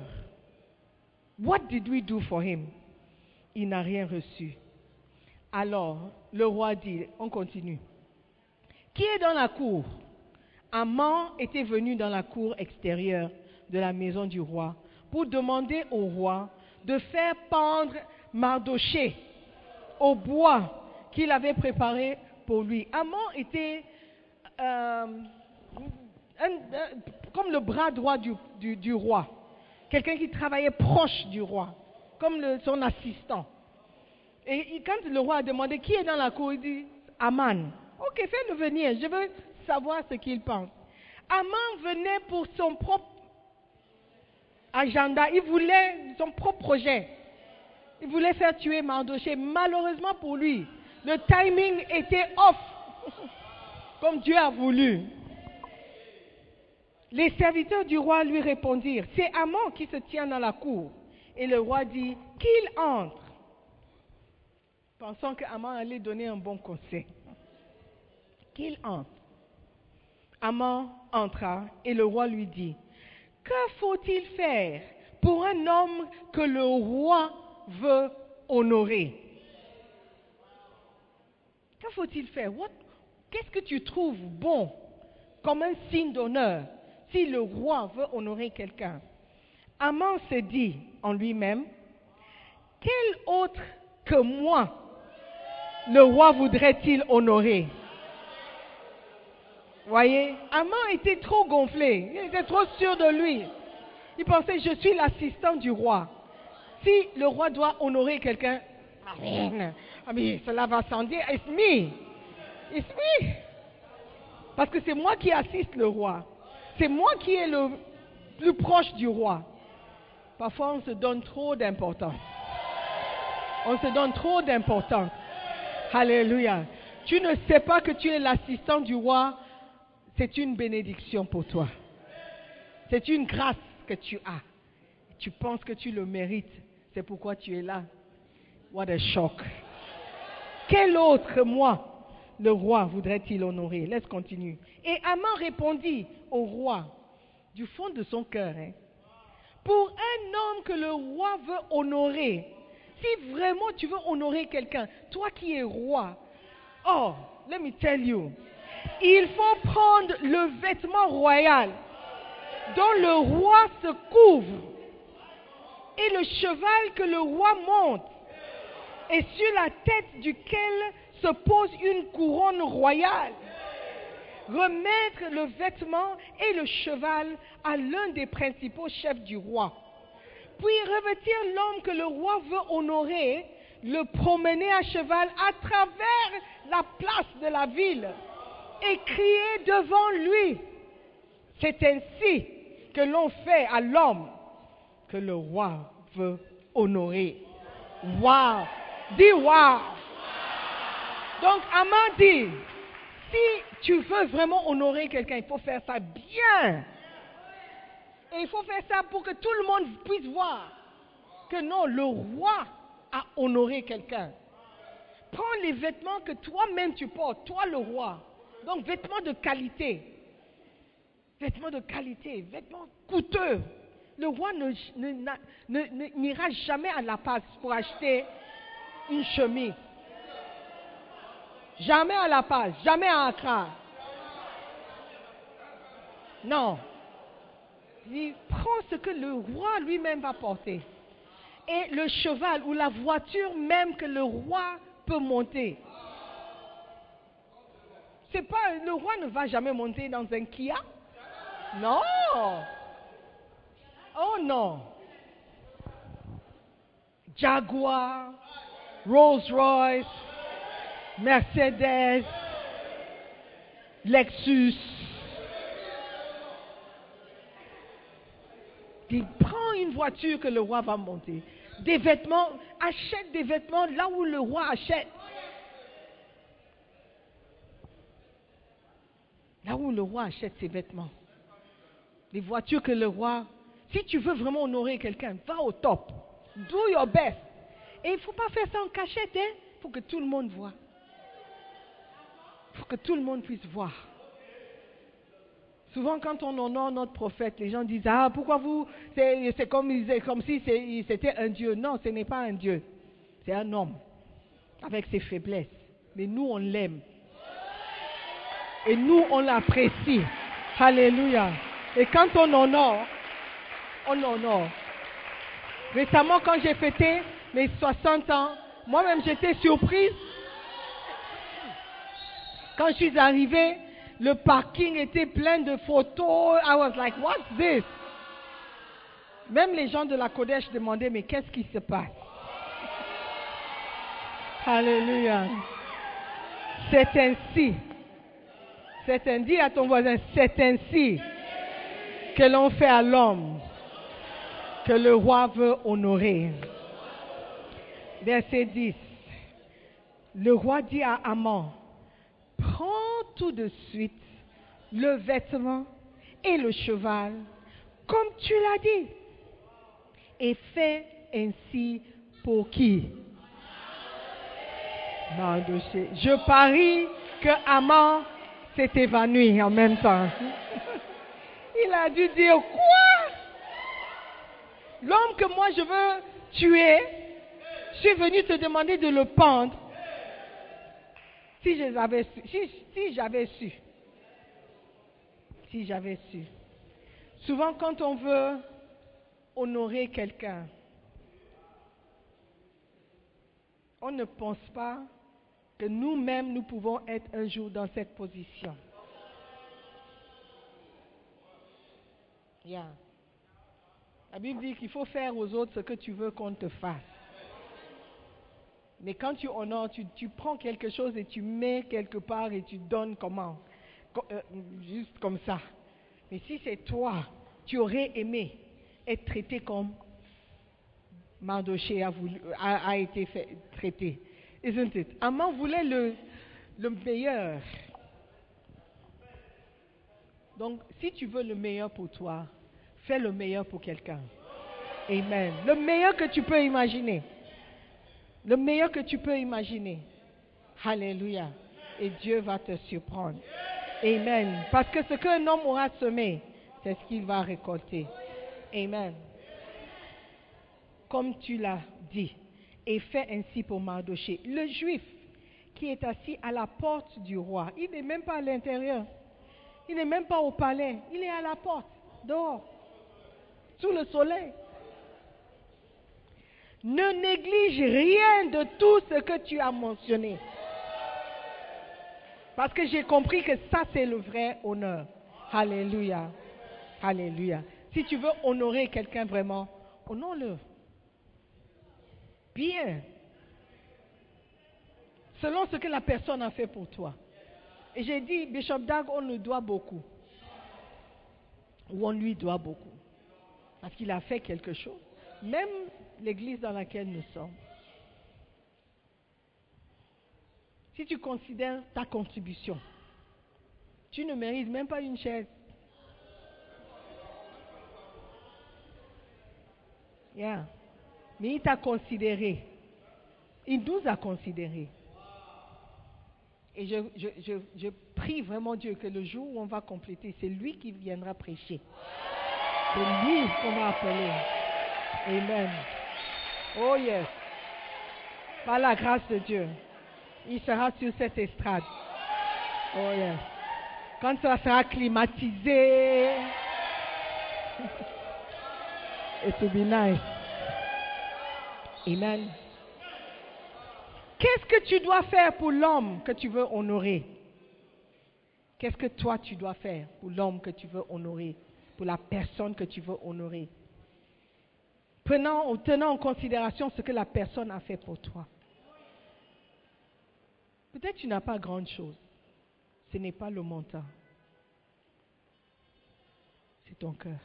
What did we do for him? Il n'a rien reçu. Alors, le roi dit, on continue. Qui est dans la cour? Amman était venu dans la cour extérieure de la maison du roi pour demander au roi de faire pendre Mardoché au bois qu'il avait préparé pour lui. Amman était euh, comme le bras droit du roi, quelqu'un qui travaillait proche du roi, comme son assistant. Et quand le roi a demandé qui est dans la cour, il dit Aman. Ok, fais-le venir, je veux savoir ce qu'il pense. Aman venait pour son propre agenda, il voulait son propre projet. Il voulait faire tuer Mardoché. Malheureusement pour lui, le timing était off, comme Dieu a voulu. Les serviteurs du roi lui répondirent, c'est Amon qui se tient dans la cour. Et le roi dit, qu'il entre. Pensant que allait donner un bon conseil. Qu'il entre. Amon entra et le roi lui dit, que faut-il faire pour un homme que le roi veut honorer? Que faut-il faire? Qu'est-ce que tu trouves bon comme un signe d'honneur? Si le roi veut honorer quelqu'un Amon se dit en lui-même, quel autre que moi le roi voudrait-il honorer? Voyez, Amon était trop gonflé, il était trop sûr de lui. Il pensait, je suis l'assistant du roi. Si le roi doit honorer quelqu'un, ah cela va sans dire, it's me. It's me. Parce que c'est moi qui assiste le roi. C'est moi qui est le plus proche du roi. Parfois, on se donne trop d'importance. On se donne trop d'importance. Alléluia. Tu ne sais pas que tu es l'assistant du roi. C'est une bénédiction pour toi. C'est une grâce que tu as. Tu penses que tu le mérites. C'est pourquoi tu es là. What a shock. Quel autre moi le roi voudrait-il honorer? Laisse continuer. Et Amon répondit au roi du fond de son cœur. hein, pour un homme que le roi veut honorer, si vraiment tu veux honorer quelqu'un, toi qui es roi, oh, let me tell you, il faut prendre le vêtement royal dont le roi se couvre et le cheval que le roi monte et sur la tête duquel se pose une couronne royale. Remettre le vêtement et le cheval à l'un des principaux chefs du roi. Puis revêtir l'homme que le roi veut honorer, le promener à cheval à travers la place de la ville et crier devant lui. C'est ainsi que l'on fait à l'homme que le roi veut honorer. Wow! Dis wow! Donc, Amand dit, si tu veux vraiment honorer quelqu'un, il faut faire ça bien. Et il faut faire ça pour que tout le monde puisse voir que non, le roi a honoré quelqu'un. Prends les vêtements que toi-même tu portes, toi le roi. Donc, vêtements de qualité. Vêtements de qualité, vêtements coûteux. Le roi ne- ne- ne- ne- n'ira jamais à la passe pour acheter une chemise. Jamais à La Paz, jamais à Accra. Non. Il dit, prends ce que le roi lui-même va porter. Et le cheval ou la voiture même que le roi peut monter. C'est pas, le roi ne va jamais monter dans un Kia. Non. Oh non. Jaguar, Rolls-Royce, Mercedes, Lexus. Il prend une voiture que le roi va monter. Des vêtements, achète des vêtements là où le roi achète. Là où le roi achète ses vêtements. Les voitures que le roi... Si tu veux vraiment honorer quelqu'un, va au top. Do your best. Et il ne faut pas faire ça en cachette, hein. Faut que tout le monde voit. Faut que tout le monde puisse voir. Souvent, quand on honore notre prophète, les gens disent Ah, pourquoi vous. C'est comme, comme si c'était un Dieu. Non, ce n'est pas un Dieu. C'est un homme. Avec ses faiblesses. Mais nous, on l'aime. Et nous, on l'apprécie. Alléluia. Et quand on honore, on honore. Récemment, quand j'ai fêté mes 60 ans, moi-même j'étais surprise. Quand je suis arrivée, le parking était plein de photos. I was like, what's this? Même les gens de la Kodesh demandaient, mais qu'est-ce qui se passe? Alléluia. C'est ainsi. C'est ainsi à ton voisin, c'est ainsi que l'on fait à l'homme que le roi veut honorer. Verset 10. Le roi dit à Amon, prends tout de suite le vêtement et le cheval, comme tu l'as dit, et fais ainsi pour qui? Je parie que Amon s'est évanoui en même temps. Il a dû dire quoi? L'homme que moi je veux tuer, je suis venu te demander de le pendre. Si j'avais su, si j'avais su. Souvent quand on veut honorer quelqu'un, on ne pense pas que nous-mêmes, nous pouvons être un jour dans cette position. La Bible dit qu'il faut faire aux autres ce que tu veux qu'on te fasse. Mais quand tu honores, tu, tu, prends quelque chose et tu mets quelque part et tu donnes comment? Euh, Juste comme ça. Mais si c'est toi, tu aurais aimé être traité comme Mardoché a, été traité. Isn't it? Voulait le meilleur. Donc, si tu veux le meilleur pour toi, fais le meilleur pour quelqu'un. Amen. Le meilleur que tu peux imaginer. Le meilleur que tu peux imaginer. Alléluia. Et Dieu va te surprendre. Amen. Parce que ce qu'un homme aura semé, c'est ce qu'il va récolter. Amen. Comme tu l'as dit et fait ainsi pour Mardoché. Le juif qui est assis à la porte du roi, il n'est même pas à l'intérieur. Il n'est même pas au palais. Il est à la porte, dehors, sous le soleil. Ne néglige rien de tout ce que tu as mentionné. Parce que j'ai compris que ça, c'est le vrai honneur. Alléluia. Alléluia. Si tu veux honorer quelqu'un vraiment, honore-le bien, selon ce que la personne a fait pour toi. Et j'ai dit, Bishop Dag, on nous doit beaucoup. Ou on lui doit beaucoup. Parce qu'il a fait quelque chose. Même l'église dans laquelle nous sommes. Si tu considères ta contribution, tu ne mérites même pas une chaise. Mais il t'a considéré. Il nous a considérés. Et je, je, je, prie vraiment Dieu que le jour où on va compléter, c'est lui qui viendra prêcher. C'est lui qu'on va appeler. Amen. Oh yes. Par la grâce de Dieu, il sera sur cette estrade. Oh yes. Quand ça sera climatisé, It will be nice. Amen. Qu'est-ce que tu dois faire pour l'homme que tu veux honorer? Qu'est-ce que toi tu dois faire pour l'homme que tu veux honorer, pour la personne que tu veux honorer? Prenant, tenant en considération ce que la personne a fait pour toi. Peut-être tu n'as pas grande chose. Ce n'est pas le montant. C'est ton cœur.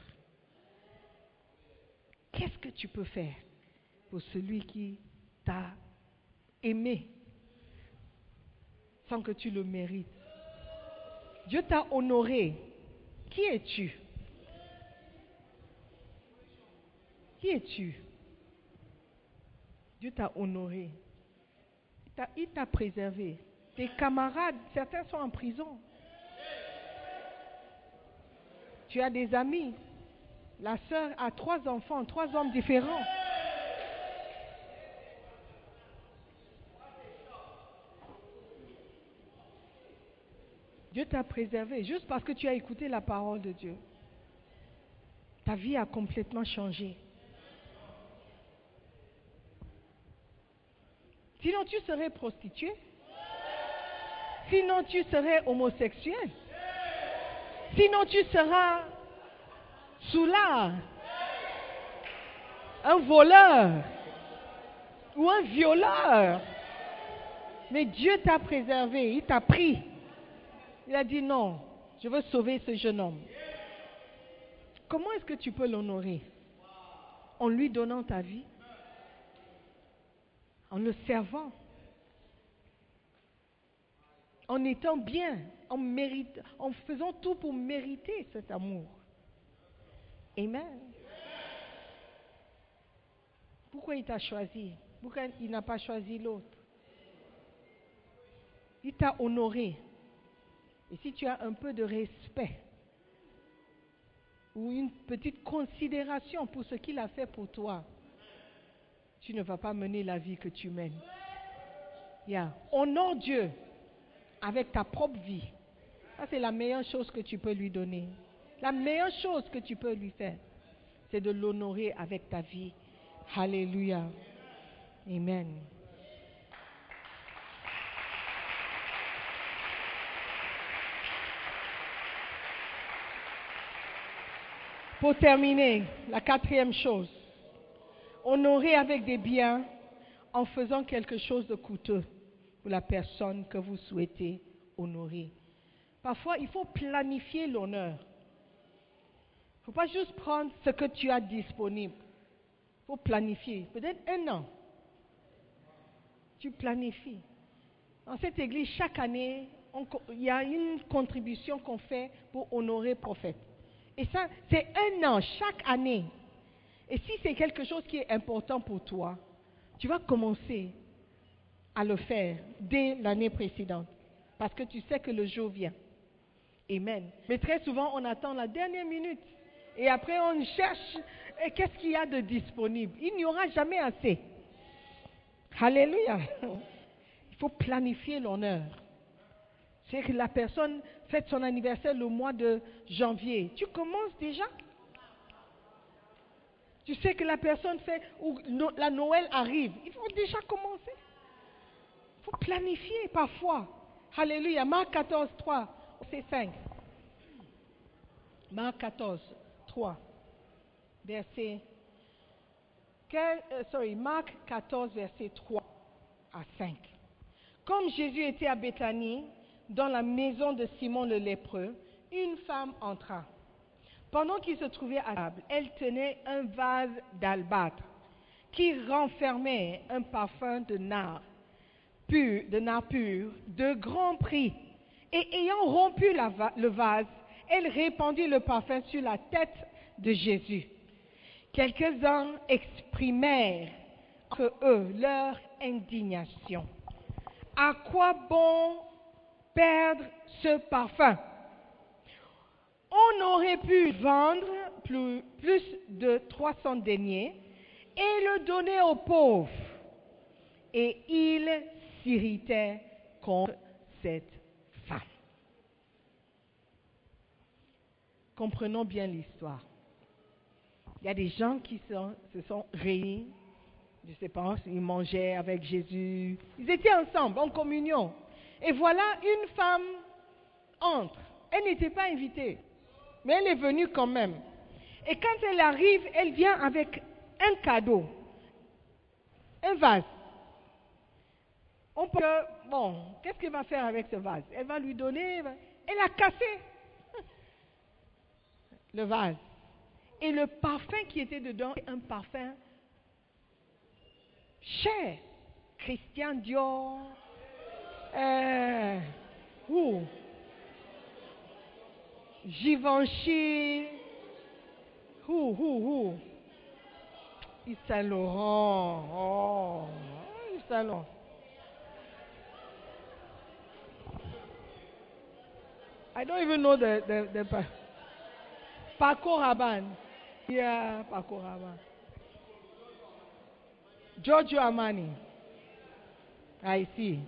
Qu'est-ce que tu peux faire pour celui qui t'a aimé sans que tu le mérites? Dieu t'a honoré. Qui es-tu? Qui es-tu? Dieu t'a honoré. Il t'a préservé. Tes camarades, certains sont en prison. Tu as des amis. La sœur a trois enfants, trois hommes différents. Dieu t'a préservé juste parce que tu as écouté la parole de Dieu. Ta vie a complètement changé. Sinon, tu serais prostituée. Sinon, tu serais homosexuel. Sinon, tu seras soulard, un voleur ou un violeur. Mais Dieu t'a préservé, il t'a pris. Il a dit non, je veux sauver ce jeune homme. Comment est-ce que tu peux l'honorer? En lui donnant ta vie? En le servant En étant bien En, en faisant tout pour mériter cet amour. Amen. Pourquoi il t'a choisi? Pourquoi il n'a pas choisi l'autre? Il t'a honoré. Et si tu as un peu de respect ou une petite considération pour ce qu'il a fait pour toi, tu ne vas pas mener la vie que tu mènes. Yeah. Honore Dieu avec ta propre vie. Ça, c'est la meilleure chose que tu peux lui donner. La meilleure chose que tu peux lui faire, c'est de l'honorer avec ta vie. Alléluia. Amen. Pour terminer, la quatrième chose, honorer avec des biens en faisant quelque chose de coûteux pour la personne que vous souhaitez honorer. Parfois, il faut planifier l'honneur. Il ne faut pas juste prendre ce que tu as disponible. Il faut planifier. Peut-être un an. Tu planifies. Dans cette église, chaque année, il y a une contribution qu'on fait pour honorer prophète. Et ça, c'est un an chaque année. Et si c'est quelque chose qui est important pour toi, tu vas commencer à le faire dès l'année précédente. Parce que tu sais que le jour vient. Amen. Mais très souvent, on attend la dernière minute. Et après, on cherche qu'est-ce qu'il y a de disponible? Il n'y aura jamais assez. Alléluia. Il faut planifier l'honneur. C'est que la personne fête son anniversaire le mois de janvier. Tu commences déjà? Tu sais que la personne fait, ou la Noël arrive. Il faut déjà commencer. Il faut planifier parfois. Alléluia. Marc 14, 3, c'est 5. Marc 14, 3, verset. Euh, sorry, Marc 14, verset 3 à 5. Comme Jésus était à Béthanie, dans la maison de Simon le lépreux, une femme entra. Pendant qu'il se trouvait à table, elle tenait un vase d'albâtre qui renfermait un parfum de nard pur, de nard pur, de grand prix. Et ayant rompu le vase, elle répandit le parfum sur la tête de Jésus. Quelques-uns exprimèrent que eux leur indignation. À quoi bon perdre ce parfum? On aurait pu vendre plus, de 300 deniers et le donner aux pauvres. Et il s'irritait contre cette femme. Comprenons bien l'histoire. Il y a des gens qui se sont réunis, je ne sais pas, ils mangeaient avec Jésus. Ils étaient ensemble, en communion. Et voilà, une femme entre. Elle n'était pas invitée, mais elle est venue quand même. Et quand elle arrive, elle vient avec un cadeau, un vase. On peut, bon, qu'est-ce qu'elle va faire avec ce vase? Elle va lui donner, elle a cassé le vase. Et le parfum qui était dedans, un parfum cher. Christian Dior. Euh, ouh, Givenchy. Ouh, ouh, ouh. Yves Saint Laurent. Oh, Yves Saint Laurent. I don't even know the, the, the pa- Paco Rabanne. Yeah, Paco Rabanne. Giorgio Armani. I see.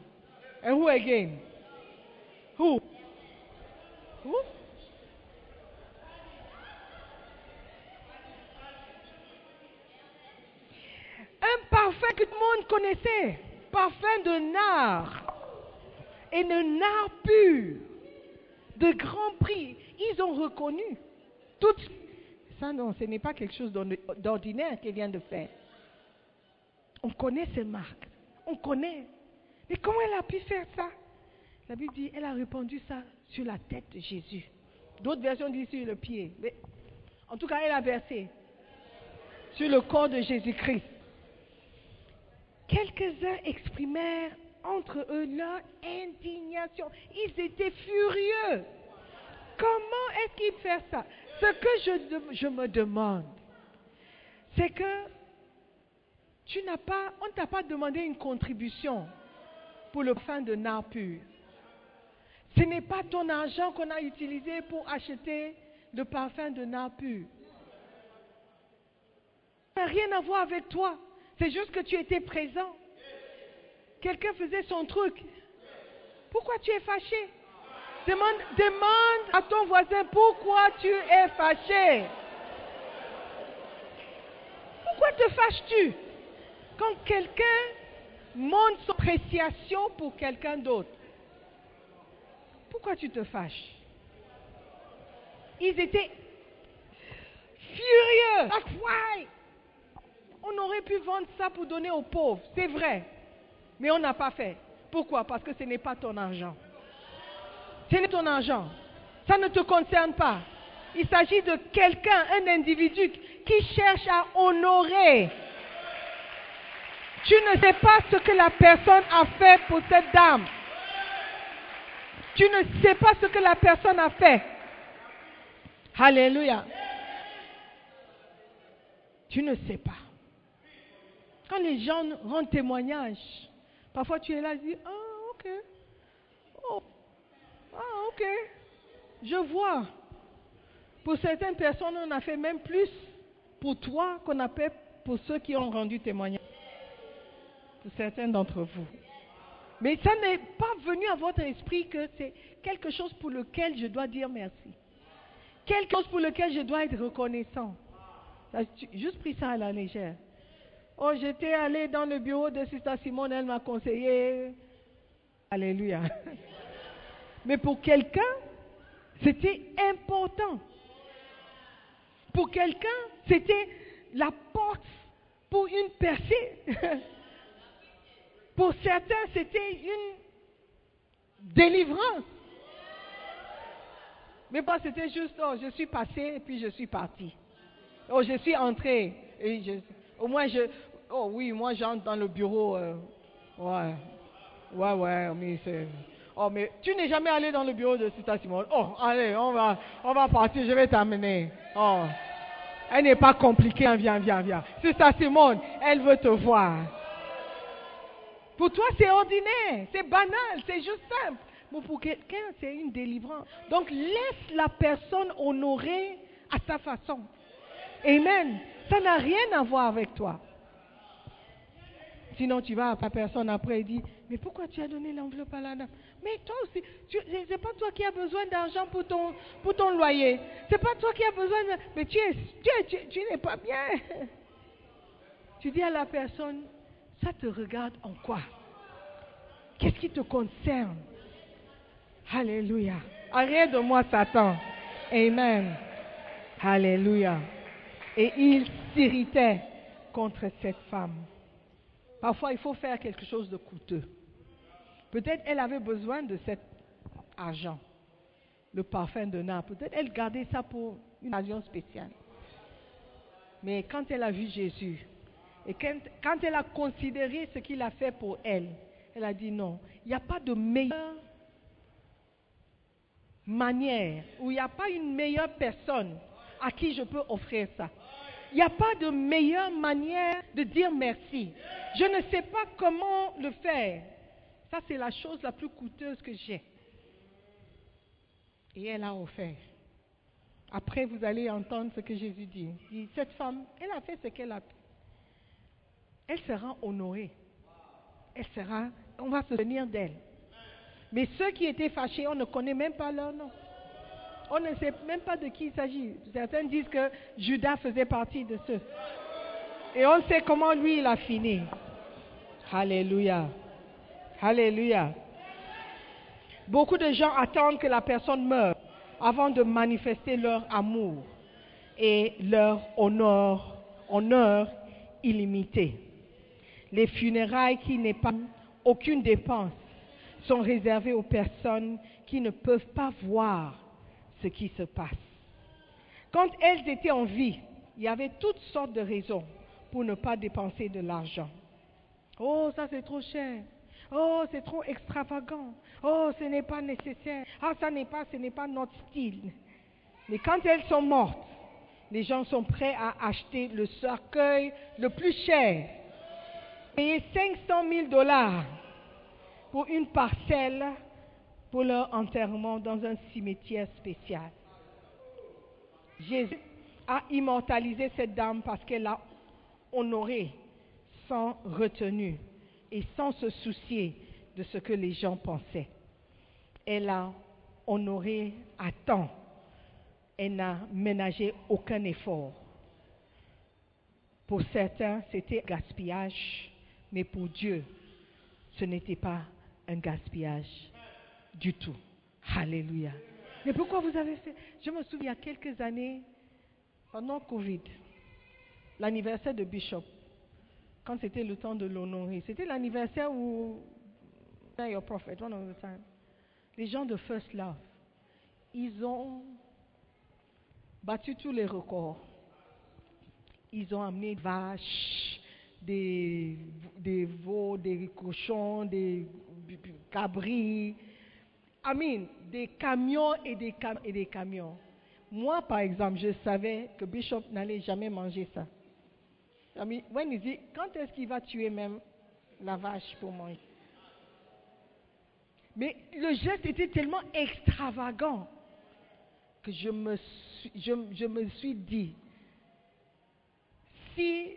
And who again? Who? Who? Monde connaissait. Parfum de nard. Et de nard pur. De grand prix. Ils ont reconnu. Tout. Ça, non, ce n'est pas quelque chose d'ordi- d'ordinaire qu'elle vient de faire. On connaît ces marques. On connaît. Mais comment elle a pu faire ça? La Bible dit, elle a répandu ça sur la tête de Jésus. D'autres versions disent sur le pied. Mais en tout cas, elle a versé sur le corps de Jésus-Christ. Quelques-uns exprimèrent entre eux leur indignation. Ils étaient furieux. Comment est-ce qu'ils font ça? Ce que je, me demande, c'est que tu n'as pas, on ne t'a pas demandé une contribution pour le fin de nard pur. Ce n'est pas ton argent qu'on a utilisé pour acheter le parfum de nard pur. Ça n'a rien à voir avec toi. C'est juste que tu étais présent. Quelqu'un faisait son truc. Pourquoi tu es fâché? Demande, à ton voisin pourquoi tu es fâché? Pourquoi te fâches-tu? Quand quelqu'un montre son appréciation pour quelqu'un d'autre Pourquoi tu te fâches? Ils étaient furieux. On aurait pu vendre ça pour donner aux pauvres, c'est vrai. Mais on n'a pas fait. Pourquoi? Parce que ce n'est pas ton argent. Ce n'est ton argent. Ça ne te concerne pas. Il s'agit de quelqu'un, un individu qui cherche à honorer. Tu ne sais pas ce que la personne a fait pour cette dame. Tu ne sais pas ce que la personne a fait. Alléluia. Tu ne sais pas. Quand les gens rendent témoignage, parfois tu es là et dis, ah ok, oh, ah ok, je vois. Pour certaines personnes, on a fait même plus pour toi qu'on a fait pour ceux qui ont rendu témoignage. Pour certains d'entre vous. Mais ça n'est pas venu à votre esprit que c'est quelque chose pour lequel je dois dire merci. Quelque chose pour lequel je dois être reconnaissant. Tu- Juste pris ça à la légère. Oh, j'étais allé dans le bureau de Sister Simone, elle m'a conseillé. Alléluia. Mais pour quelqu'un, c'était important. Pour quelqu'un, c'était la porte pour une percée. pour certains, c'était une délivrance. Mais moi, c'était juste, oh, je suis passé et puis je suis parti. Oh, je suis entré. Au moins, je. Oh oui, moi, j'entre dans le bureau. euh, ouais. Ouais, ouais, mais c'est. Oh, mais tu n'es jamais allé dans le bureau de Sita Simone. Oh, allez, on va, on va partir, je vais t'amener. Oh. Elle n'est pas compliquée, hein, viens, viens, viens. Sita Simone, elle veut te voir. Pour toi, c'est ordinaire, c'est banal, c'est juste simple. Mais pour quelqu'un, c'est une délivrance. Donc, laisse la personne honorer à sa façon. Amen. Ça n'a rien à voir avec toi. Sinon, tu vas à la personne après et dis, Mais pourquoi tu as donné l'enveloppe à la dame Mais toi aussi, c'est c'est pas toi qui as besoin d'argent pour ton, loyer. C'est pas toi qui as besoin. Mais tu es, tu, es- tu n'es pas bien. Tu dis à la personne, ça te regarde en quoi? Qu'est-ce qui te concerne? Alléluia. Arrête de moi, Satan. Amen. Alléluia. Et il s'irritait contre cette femme. Parfois, il faut faire quelque chose de coûteux. Peut-être elle avait besoin de cet argent, le parfum de Naples. Peut-être elle gardait ça pour une occasion spéciale. Mais quand elle a vu Jésus, et quand elle a considéré ce qu'il a fait pour elle, elle a dit non, il n'y a pas de meilleure manière, ou il n'y a pas une meilleure personne à qui je peux offrir ça. Il n'y a pas de meilleure manière de dire merci. Je ne sais pas comment le faire. Ça, c'est la chose la plus coûteuse que j'ai. Et elle a offert. Après, vous allez entendre ce que Jésus dit. Dit, cette femme, elle a fait ce qu'elle a pu. Elle sera honorée. Elle sera, on va se souvenir d'elle. Mais ceux qui étaient fâchés, on ne connaît même pas leur nom. On ne sait même pas de qui il s'agit. Certains disent que Judas faisait partie de ceux. Et on sait comment lui, il a fini. Alléluia. Alléluia. Beaucoup de gens attendent que la personne meure avant de manifester leur amour et leur honneur, honneur illimité. Les funérailles qui n'aient pas aucune dépense sont réservées aux personnes qui ne peuvent pas voir ce qui se passe. Quand elles étaient en vie, il y avait toutes sortes de raisons pour ne pas dépenser de l'argent. Oh, ça c'est trop cher. Oh, c'est trop extravagant. Oh, ce n'est pas nécessaire. Ah, ça n'est pas, ce n'est pas notre style. Mais quand elles sont mortes, les gens sont prêts à acheter le cercueil le plus cher. Payer 500 000 dollars pour une parcelle pour leur enterrement dans un cimetière spécial. Jésus a immortalisé cette dame parce qu'elle a honoré sans retenue et sans se soucier de ce que les gens pensaient. Elle a honoré à temps. Elle n'a ménagé aucun effort. Pour certains, c'était gaspillage, mais pour Dieu, ce n'était pas un gaspillage du tout. Alléluia. Mais pourquoi vous avez fait? Je me souviens, il y a quelques années, pendant Covid, l'anniversaire de Bishop, quand c'était le temps de l'honorer, c'était l'anniversaire où Your Prophet, one of the time, les gens de First Love, ils ont battu tous les records. Ils ont amené des vaches, des, des veaux, des cochons, des cabris. Mean, des camions et des, camions. Moi, par exemple, je savais que Bishop n'allait jamais manger ça. Mean, when is it- quand est-ce qu'il va tuer même la vache pour manger? Mais le geste était tellement extravagant que je me suis, dit, si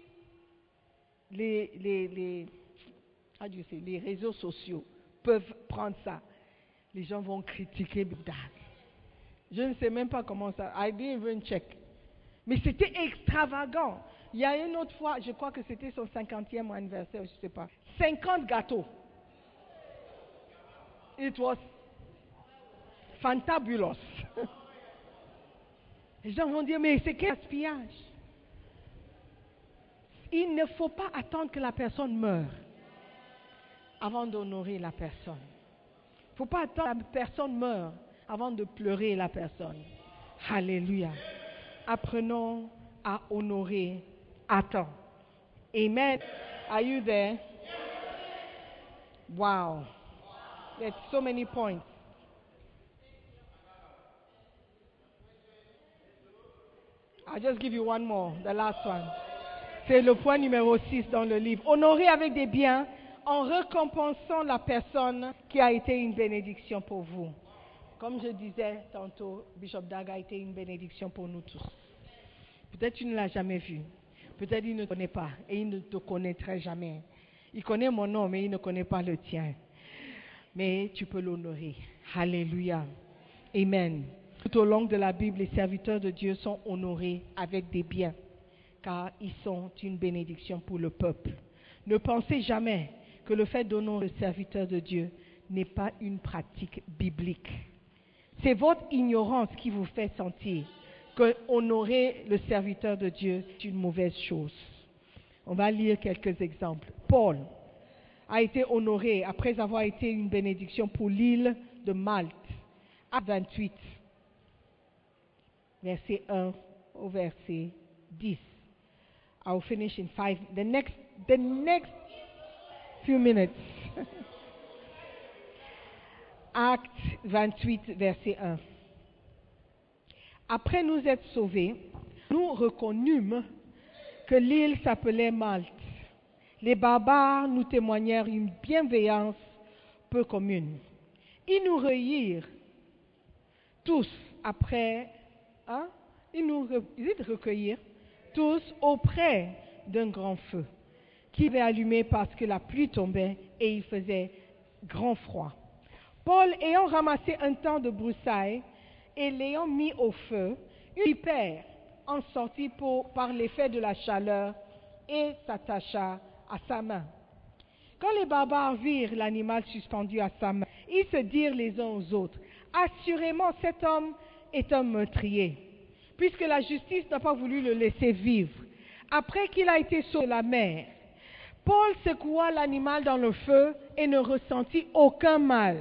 les, les, les, les réseaux sociaux peuvent prendre ça, les gens vont critiquer Bigdag. Je ne sais même pas comment ça. I didn't even check. Mais c'était extravagant. Il y a une autre fois, je crois que c'était son 50e anniversaire, je ne sais pas. 50 gâteaux. It was fantabulous. Les gens vont dire, mais c'est quel gaspillage? Il ne faut pas attendre que la personne meure avant d'honorer la personne. Ne faut pas attendre que la personne meure avant de pleurer la personne. Alléluia. Apprenons à honorer à temps. Amen. Are you there? Wow. There's so many points. I'll just give you one more, the last one. C'est le point numéro 6 dans le livre. Honorer avec des biens en récompensant la personne qui a été une bénédiction pour vous. Comme je disais tantôt, Bishop Dag a été une bénédiction pour nous tous. Peut-être tu ne l'as jamais vu. Peut-être il ne te connaît pas et il ne te connaîtrait jamais. Il connaît mon nom, mais il ne connaît pas le tien. mais tu peux l'honorer. Alléluia. Amen. Tout au long de la Bible, les serviteurs de Dieu sont honorés avec des biens, car ils sont une bénédiction pour le peuple. Ne pensez jamais que le fait d'honorer le serviteur de Dieu n'est pas une pratique biblique. C'est votre ignorance qui vous fait sentir que honorer le serviteur de Dieu est une mauvaise chose. On va lire quelques exemples. Paul a été honoré après avoir été une bénédiction pour l'île de Malte. Acte 28, verset 1 au verset 10. I'll finish in five. The next, the next few minutes. Acte 28, verset 1. Après nous être sauvés, nous reconnûmes que l'île s'appelait Malte. Les barbares nous témoignèrent une bienveillance peu commune. Ils nous recueillirent tous après, hein? Ils nous recueillirent tous auprès d'un grand feu qui avait allumé parce que la pluie tombait et il faisait grand froid. Paul, ayant ramassé un temps de broussailles et l'ayant mis au feu, une vipère en sortit par l'effet de la chaleur et s'attacha à sa main. Quand les barbares virent l'animal suspendu à sa main, ils se dirent les uns aux autres, Assurément cet homme est un meurtrier, puisque la justice n'a pas voulu le laisser vivre. Après qu'il a été sauvé de la mer, Paul secoua l'animal dans le feu et ne ressentit aucun mal.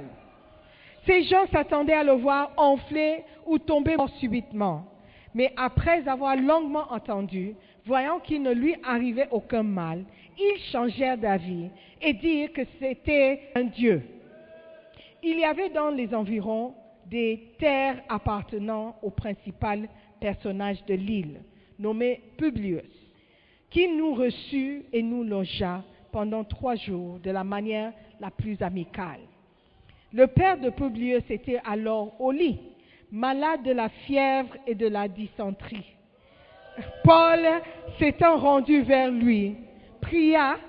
Ces gens s'attendaient à le voir enfler ou tomber mort subitement. Mais après avoir longuement entendu, voyant qu'il ne lui arrivait aucun mal, ils changèrent d'avis et dirent que c'était un Dieu. Il y avait dans les environs des terres appartenant au principal personnage de l'île, nommé Publius, qui nous reçut et nous logea pendant trois jours de la manière la plus amicale. Le père de Publius était alors au lit, malade de la fièvre et de la dysenterie. Paul s'étant rendu vers lui, pria,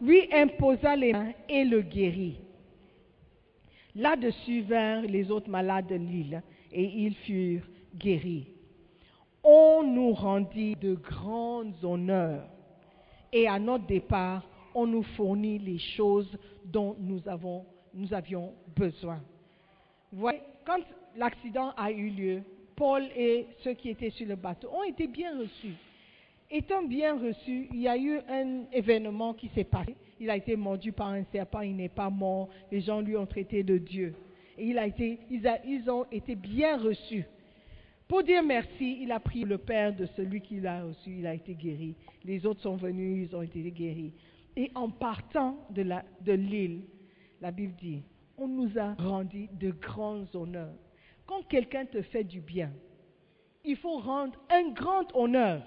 lui imposa les mains et le guérit. Là-dessus vinrent les autres malades de l'île et ils furent guéris. On nous rendit de grands honneurs et à notre départ, on nous fournit les choses dont nous, avions besoin. Voyez, quand l'accident a eu lieu, Paul et ceux qui étaient sur le bateau ont été bien reçus. Étant bien reçus, il y a eu un événement qui s'est passé. Il a été mordu par un serpent, il n'est pas mort. Les gens lui ont traité de Dieu. Et ils ont été bien reçus. Pour dire merci, il a pris le père de celui qui l'a reçu, il a été guéri. Les autres sont venus, ils ont été guéris. Et en partant de la- l'île, la Bible dit, on nous a rendu de grands honneurs. Quand quelqu'un te fait du bien, il faut rendre un grand honneur.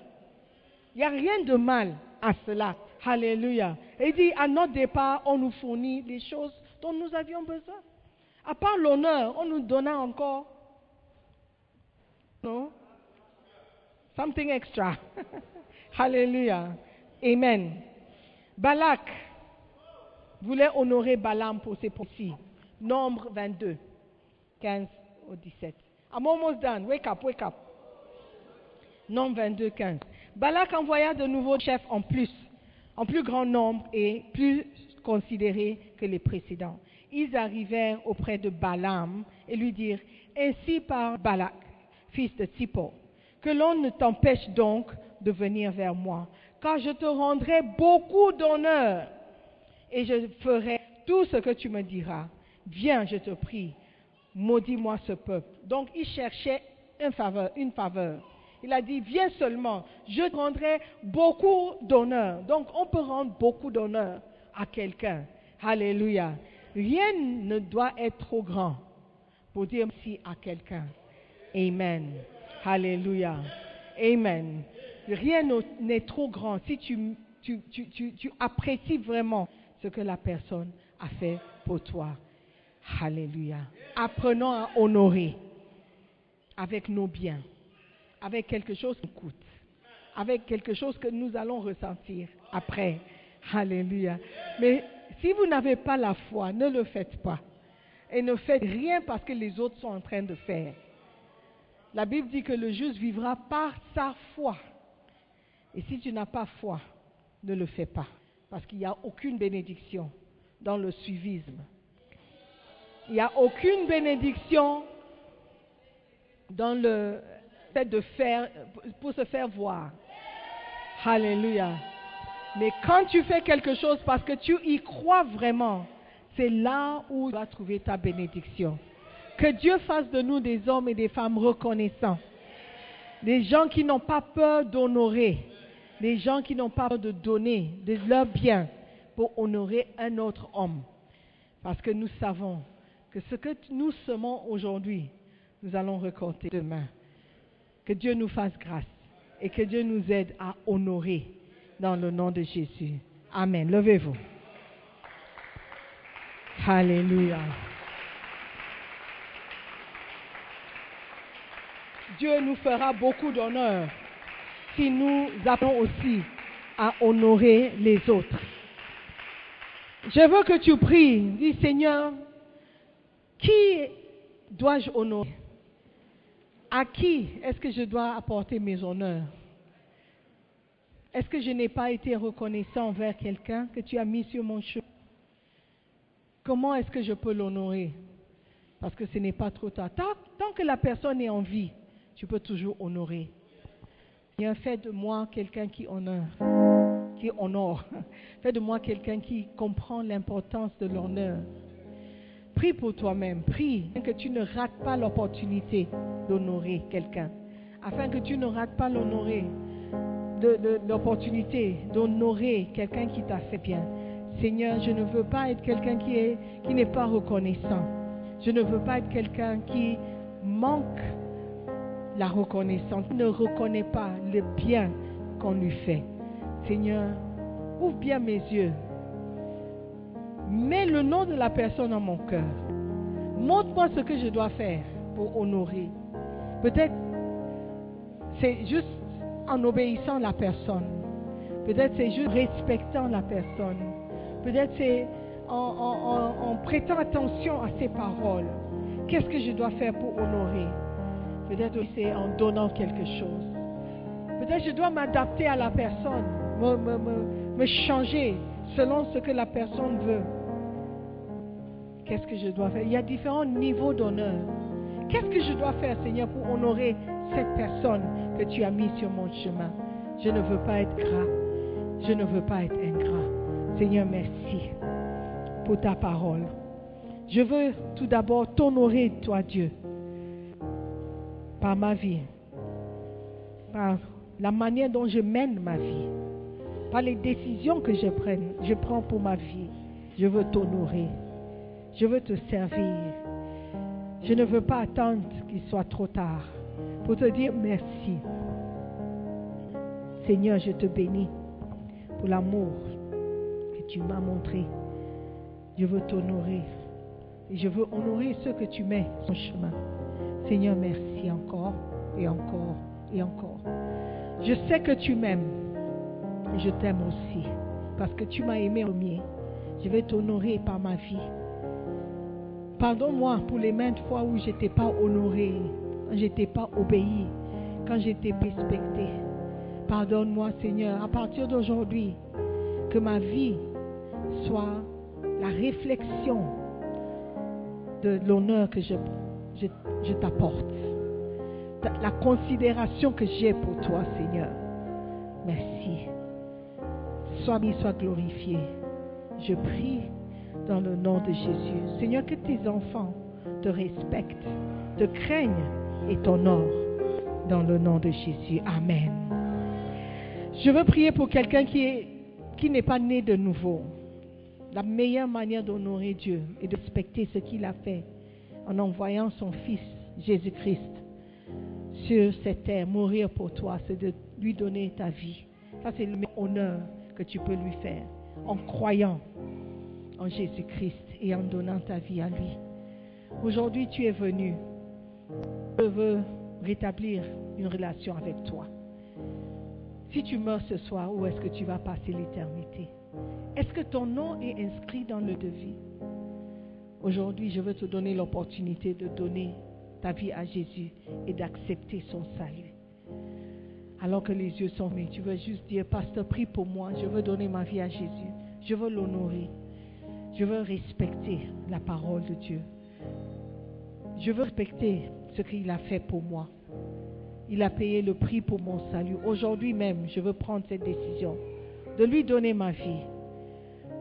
Il n'y a rien de mal à cela. Alléluia. Et il dit, à notre départ, on nous fournit les choses dont nous avions besoin. À part l'honneur, on nous donna encore, non? Something extra. Alléluia. Amen. Balak voulait honorer Balaam pour ses prophéties. Nombre 22, 15 au 17. I'm almost done. Wake up, wake up. Nombre 22, 15. Balak envoya de nouveaux chefs en plus, en plus grand nombre et plus considérés que les précédents. Ils arrivèrent auprès de Balaam et lui dirent, Ainsi par Balak, fils de Tsippo, que l'on ne t'empêche donc de venir vers moi, car je te rendrai beaucoup d'honneur et je ferai tout ce que tu me diras. Viens, je te prie, maudis-moi ce peuple. Donc il cherchait une faveur, une faveur. Il a dit, viens seulement, je te rendrai beaucoup d'honneur. Donc on peut rendre beaucoup d'honneur à quelqu'un. Alléluia. Rien ne doit être trop grand pour dire merci à quelqu'un. Amen. Alléluia. Amen. Rien ne- n'est trop grand si tu, apprécies vraiment ce que la personne a fait pour toi. Alléluia. Apprenons à honorer avec nos biens, avec quelque chose qui coûte, avec quelque chose que nous allons ressentir après. Alléluia. Mais si vous n'avez pas la foi, ne le faites pas. et ne faites rien parce que les autres sont en train de faire. La Bible dit que le juste vivra par sa foi. Et si tu n'as pas foi, ne le fais pas. Parce qu'il n'y a aucune bénédiction dans le suivisme. Il n'y a aucune bénédiction dans le fait de faire, pour se faire voir. Alléluia. Mais quand tu fais quelque chose parce que tu y crois vraiment, c'est là où tu vas trouver ta bénédiction. Que Dieu fasse de nous des hommes et des femmes reconnaissants. Des gens qui n'ont pas peur d'honorer. Des gens qui n'ont pas peur de donner de leur bien pour honorer un autre homme. Parce que nous savons que ce que nous semons aujourd'hui, nous allons récolter demain. Que Dieu nous fasse grâce et que Dieu nous aide à honorer dans le nom de Jésus. Amen. Levez-vous. Alléluia. Dieu nous fera beaucoup d'honneur si nous apprenons aussi à honorer les autres. Je veux que tu pries. Dis Seigneur, qui dois-je honorer? À qui est-ce que je dois apporter mes honneurs? Est-ce que je n'ai pas été reconnaissant envers quelqu'un que tu as mis sur mon chemin? Comment est-ce que je peux l'honorer? Parce que ce n'est pas trop tard. Tant, tant, que la personne est en vie, tu peux toujours honorer. Seigneur, fais de moi quelqu'un qui honore, qui honore. Fais de moi quelqu'un qui comprend l'importance de l'honneur. Prie pour toi-même, prie que tu ne rates pas l'opportunité d'honorer quelqu'un, afin que tu ne rates pas l'honorer, l'opportunité d'honorer quelqu'un qui t'a fait bien. Seigneur, je ne veux pas être quelqu'un qui est qui n'est pas reconnaissant. Je ne veux pas être quelqu'un qui manque la reconnaissance, ne reconnaît pas le bien qu'on lui fait. Seigneur, ouvre bien mes yeux Mets le nom de la personne dans mon cœur. Montre-moi ce que je dois faire pour honorer. Peut-être c'est juste en obéissant la personne. Peut-être c'est juste respectant la personne. Peut-être c'est en, prêtant attention à ses paroles. Qu'est-ce que je dois faire pour honorer? Peut-être c'est en donnant quelque chose. Peut-être je dois m'adapter à la personne, me changer selon ce que la personne veut. Qu'est-ce que je dois faire? Il y a différents niveaux d'honneur. Qu'est-ce que je dois faire, Seigneur, pour honorer cette personne que tu as mise sur mon chemin? Je ne veux pas être gras. Je ne veux pas être ingrat. Seigneur, merci pour ta parole. Je veux tout d'abord t'honorer, toi, Dieu, par ma vie, par la manière dont je mène ma vie, par les décisions que je prends, je prends pour ma vie. Je veux t'honorer. Je veux te servir. Je ne veux pas attendre qu'il soit trop tard pour te dire merci. Seigneur, je te bénis pour l'amour que tu m'as montré. Je veux t'honorer. Et je veux honorer ceux que tu mets sur chemin. Seigneur, merci encore et encore et encore. Je sais que tu m'aimes. Je t'aime aussi. Parce que tu m'as aimé au mien. Je vais t'honorer par ma vie. Pardonne-moi pour les maintes fois où je n'étais pas honoré, quand je n'étais pas obéi, quand j'étais respecté. Pardonne-moi, Seigneur, à partir d'aujourd'hui, que ma vie soit la réflexion de l'honneur que je, je, t'apporte, la considération que j'ai pour toi, Seigneur. Merci. Sois mis, sois glorifié. Je prie dans le nom de Jésus. Seigneur, que tes enfants te respectent, te craignent et t'honorent dans le nom de Jésus. Amen. Je veux prier pour quelqu'un qui est qui n'est pas né de nouveau. La meilleure manière d'honorer Dieu et de respecter ce qu'il a fait en envoyant son Fils Jésus-Christ sur cette terre, mourir pour toi, c'est de lui donner ta vie. Ça, c'est le meilleur honneur que tu peux lui faire en croyant en Jésus-Christ et en donnant ta vie à lui. Aujourd'hui, tu es venu. Je veux rétablir une relation avec toi. Si tu meurs ce soir, où est-ce que tu vas passer l'éternité? Est-ce que ton nom est inscrit dans le devis? Aujourd'hui, je veux te donner l'opportunité de donner ta vie à Jésus et d'accepter son salut. Alors que les yeux sont fermés, tu veux juste dire, Pasteur, prie pour moi, je veux donner ma vie à Jésus. Je veux l'honorer. Je veux respecter la parole de Dieu. Je veux respecter ce qu'il a fait pour moi. Il a payé le prix pour mon salut. Aujourd'hui même, je veux prendre cette décision de lui donner ma vie.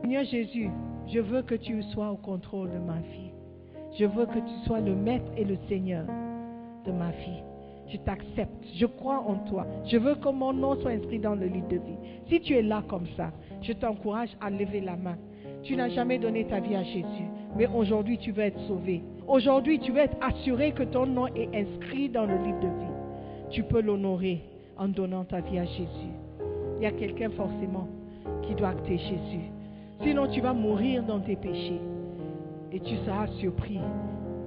Seigneur Jésus, je veux que tu sois au contrôle de ma vie. Je veux que tu sois le maître et le Seigneur de ma vie. Je t'accepte. Je crois en toi. Je veux que mon nom soit inscrit dans le livre de vie. Si tu es là comme ça, je t'encourage à lever la main. Tu n'as jamais donné ta vie à Jésus, mais aujourd'hui tu veux être sauvé. Aujourd'hui tu veux être assuré que ton nom est inscrit dans le livre de vie. Tu peux l'honorer en donnant ta vie à Jésus. Il y a quelqu'un forcément qui doit acter Jésus. Sinon tu vas mourir dans tes péchés et tu seras surpris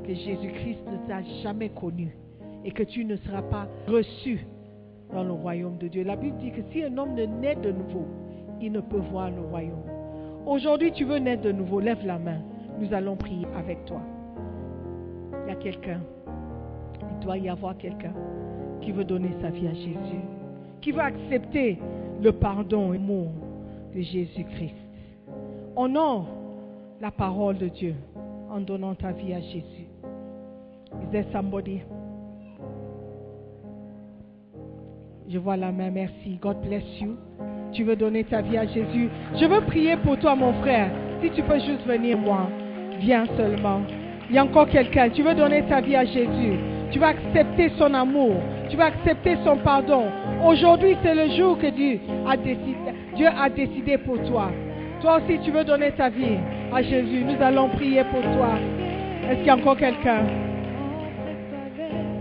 que Jésus-Christ ne t'a jamais connu et que tu ne seras pas reçu dans le royaume de Dieu. La Bible dit que si un homme ne naît de nouveau, il ne peut voir le royaume. Aujourd'hui, tu veux naître de nouveau, lève la main. Nous allons prier avec toi. Il y a quelqu'un, il doit y avoir quelqu'un qui veut donner sa vie à Jésus, qui veut accepter le pardon et l'amour de Jésus-Christ. Honore la parole de Dieu en donnant ta vie à Jésus. Is there somebody? Je vois la main, merci. God bless you. Tu veux donner ta vie à Jésus? Je veux prier pour toi, mon frère. Si tu peux juste venir, moi, viens seulement. Il y a encore quelqu'un. Tu veux donner ta vie à Jésus? Tu vas accepter son amour. Tu vas accepter son pardon. Aujourd'hui, c'est le jour que Dieu a décidé, Dieu a décidé pour toi. Toi aussi, tu veux donner ta vie à Jésus. Nous allons prier pour toi. Est-ce qu'il y a encore quelqu'un?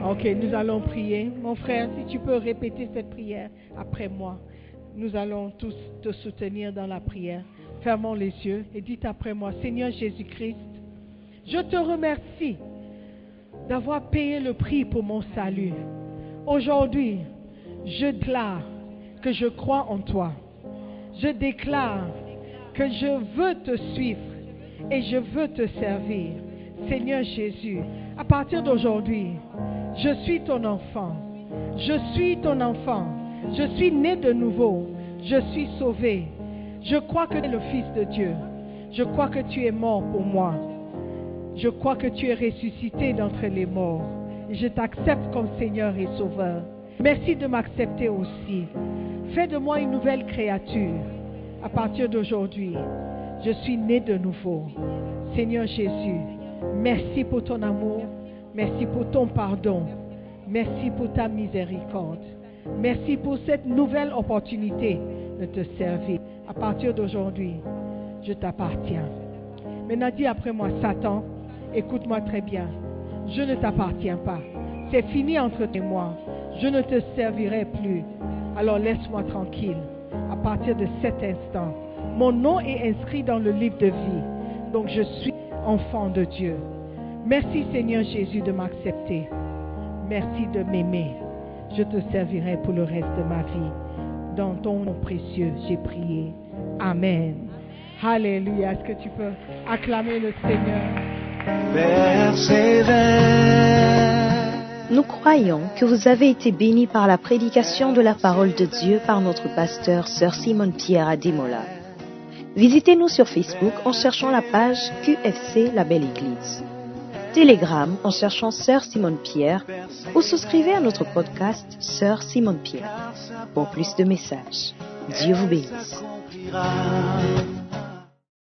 Ok, nous allons prier. Mon frère, si tu peux répéter cette prière après moi. Nous allons tous te soutenir dans la prière. Fermons les yeux et dites après moi, Seigneur Jésus-Christ, je te remercie d'avoir payé le prix pour mon salut. Aujourd'hui, je déclare que je crois en toi. Je déclare je veux te suivre et je veux te servir. Seigneur Jésus, à partir d'aujourd'hui, je suis ton enfant. Je suis ton enfant. Je suis né de nouveau. Je suis sauvé. Je crois que tu es le Fils de Dieu. Je crois que tu es mort pour moi. Je crois que tu es ressuscité d'entre les morts. Je t'accepte comme Seigneur et Sauveur. Merci de m'accepter aussi. Fais de moi une nouvelle créature. À partir d'aujourd'hui, je suis né de nouveau. Seigneur Jésus, merci pour ton amour. Merci pour ton pardon. Merci pour ta miséricorde. Merci pour cette nouvelle opportunité de te servir. À partir d'aujourd'hui, je t'appartiens. Maintenant, dis après moi, Satan, écoute-moi très bien. Je ne t'appartiens pas. C'est fini entre et moi. Je ne te servirai plus. Alors laisse-moi tranquille. À partir de cet instant, mon nom est inscrit dans le livre de vie. Donc je suis enfant de Dieu. Merci Seigneur Jésus de m'accepter. Merci de m'aimer. Je te servirai pour le reste de ma vie. Dans ton nom précieux, j'ai prié. Amen. Alléluia. Est-ce que tu peux acclamer le Seigneur? Nous croyons que vous avez été bénis par la prédication de la parole de Dieu par notre pasteur, Sœur Simone Pierre Ademola. Visitez-nous sur Facebook en cherchant la page QFC La Belle Église. Telegram en cherchant Sœur Simone Pierre ou souscrivez à notre podcast Sœur Simone Pierre pour plus de messages. Dieu vous bénisse.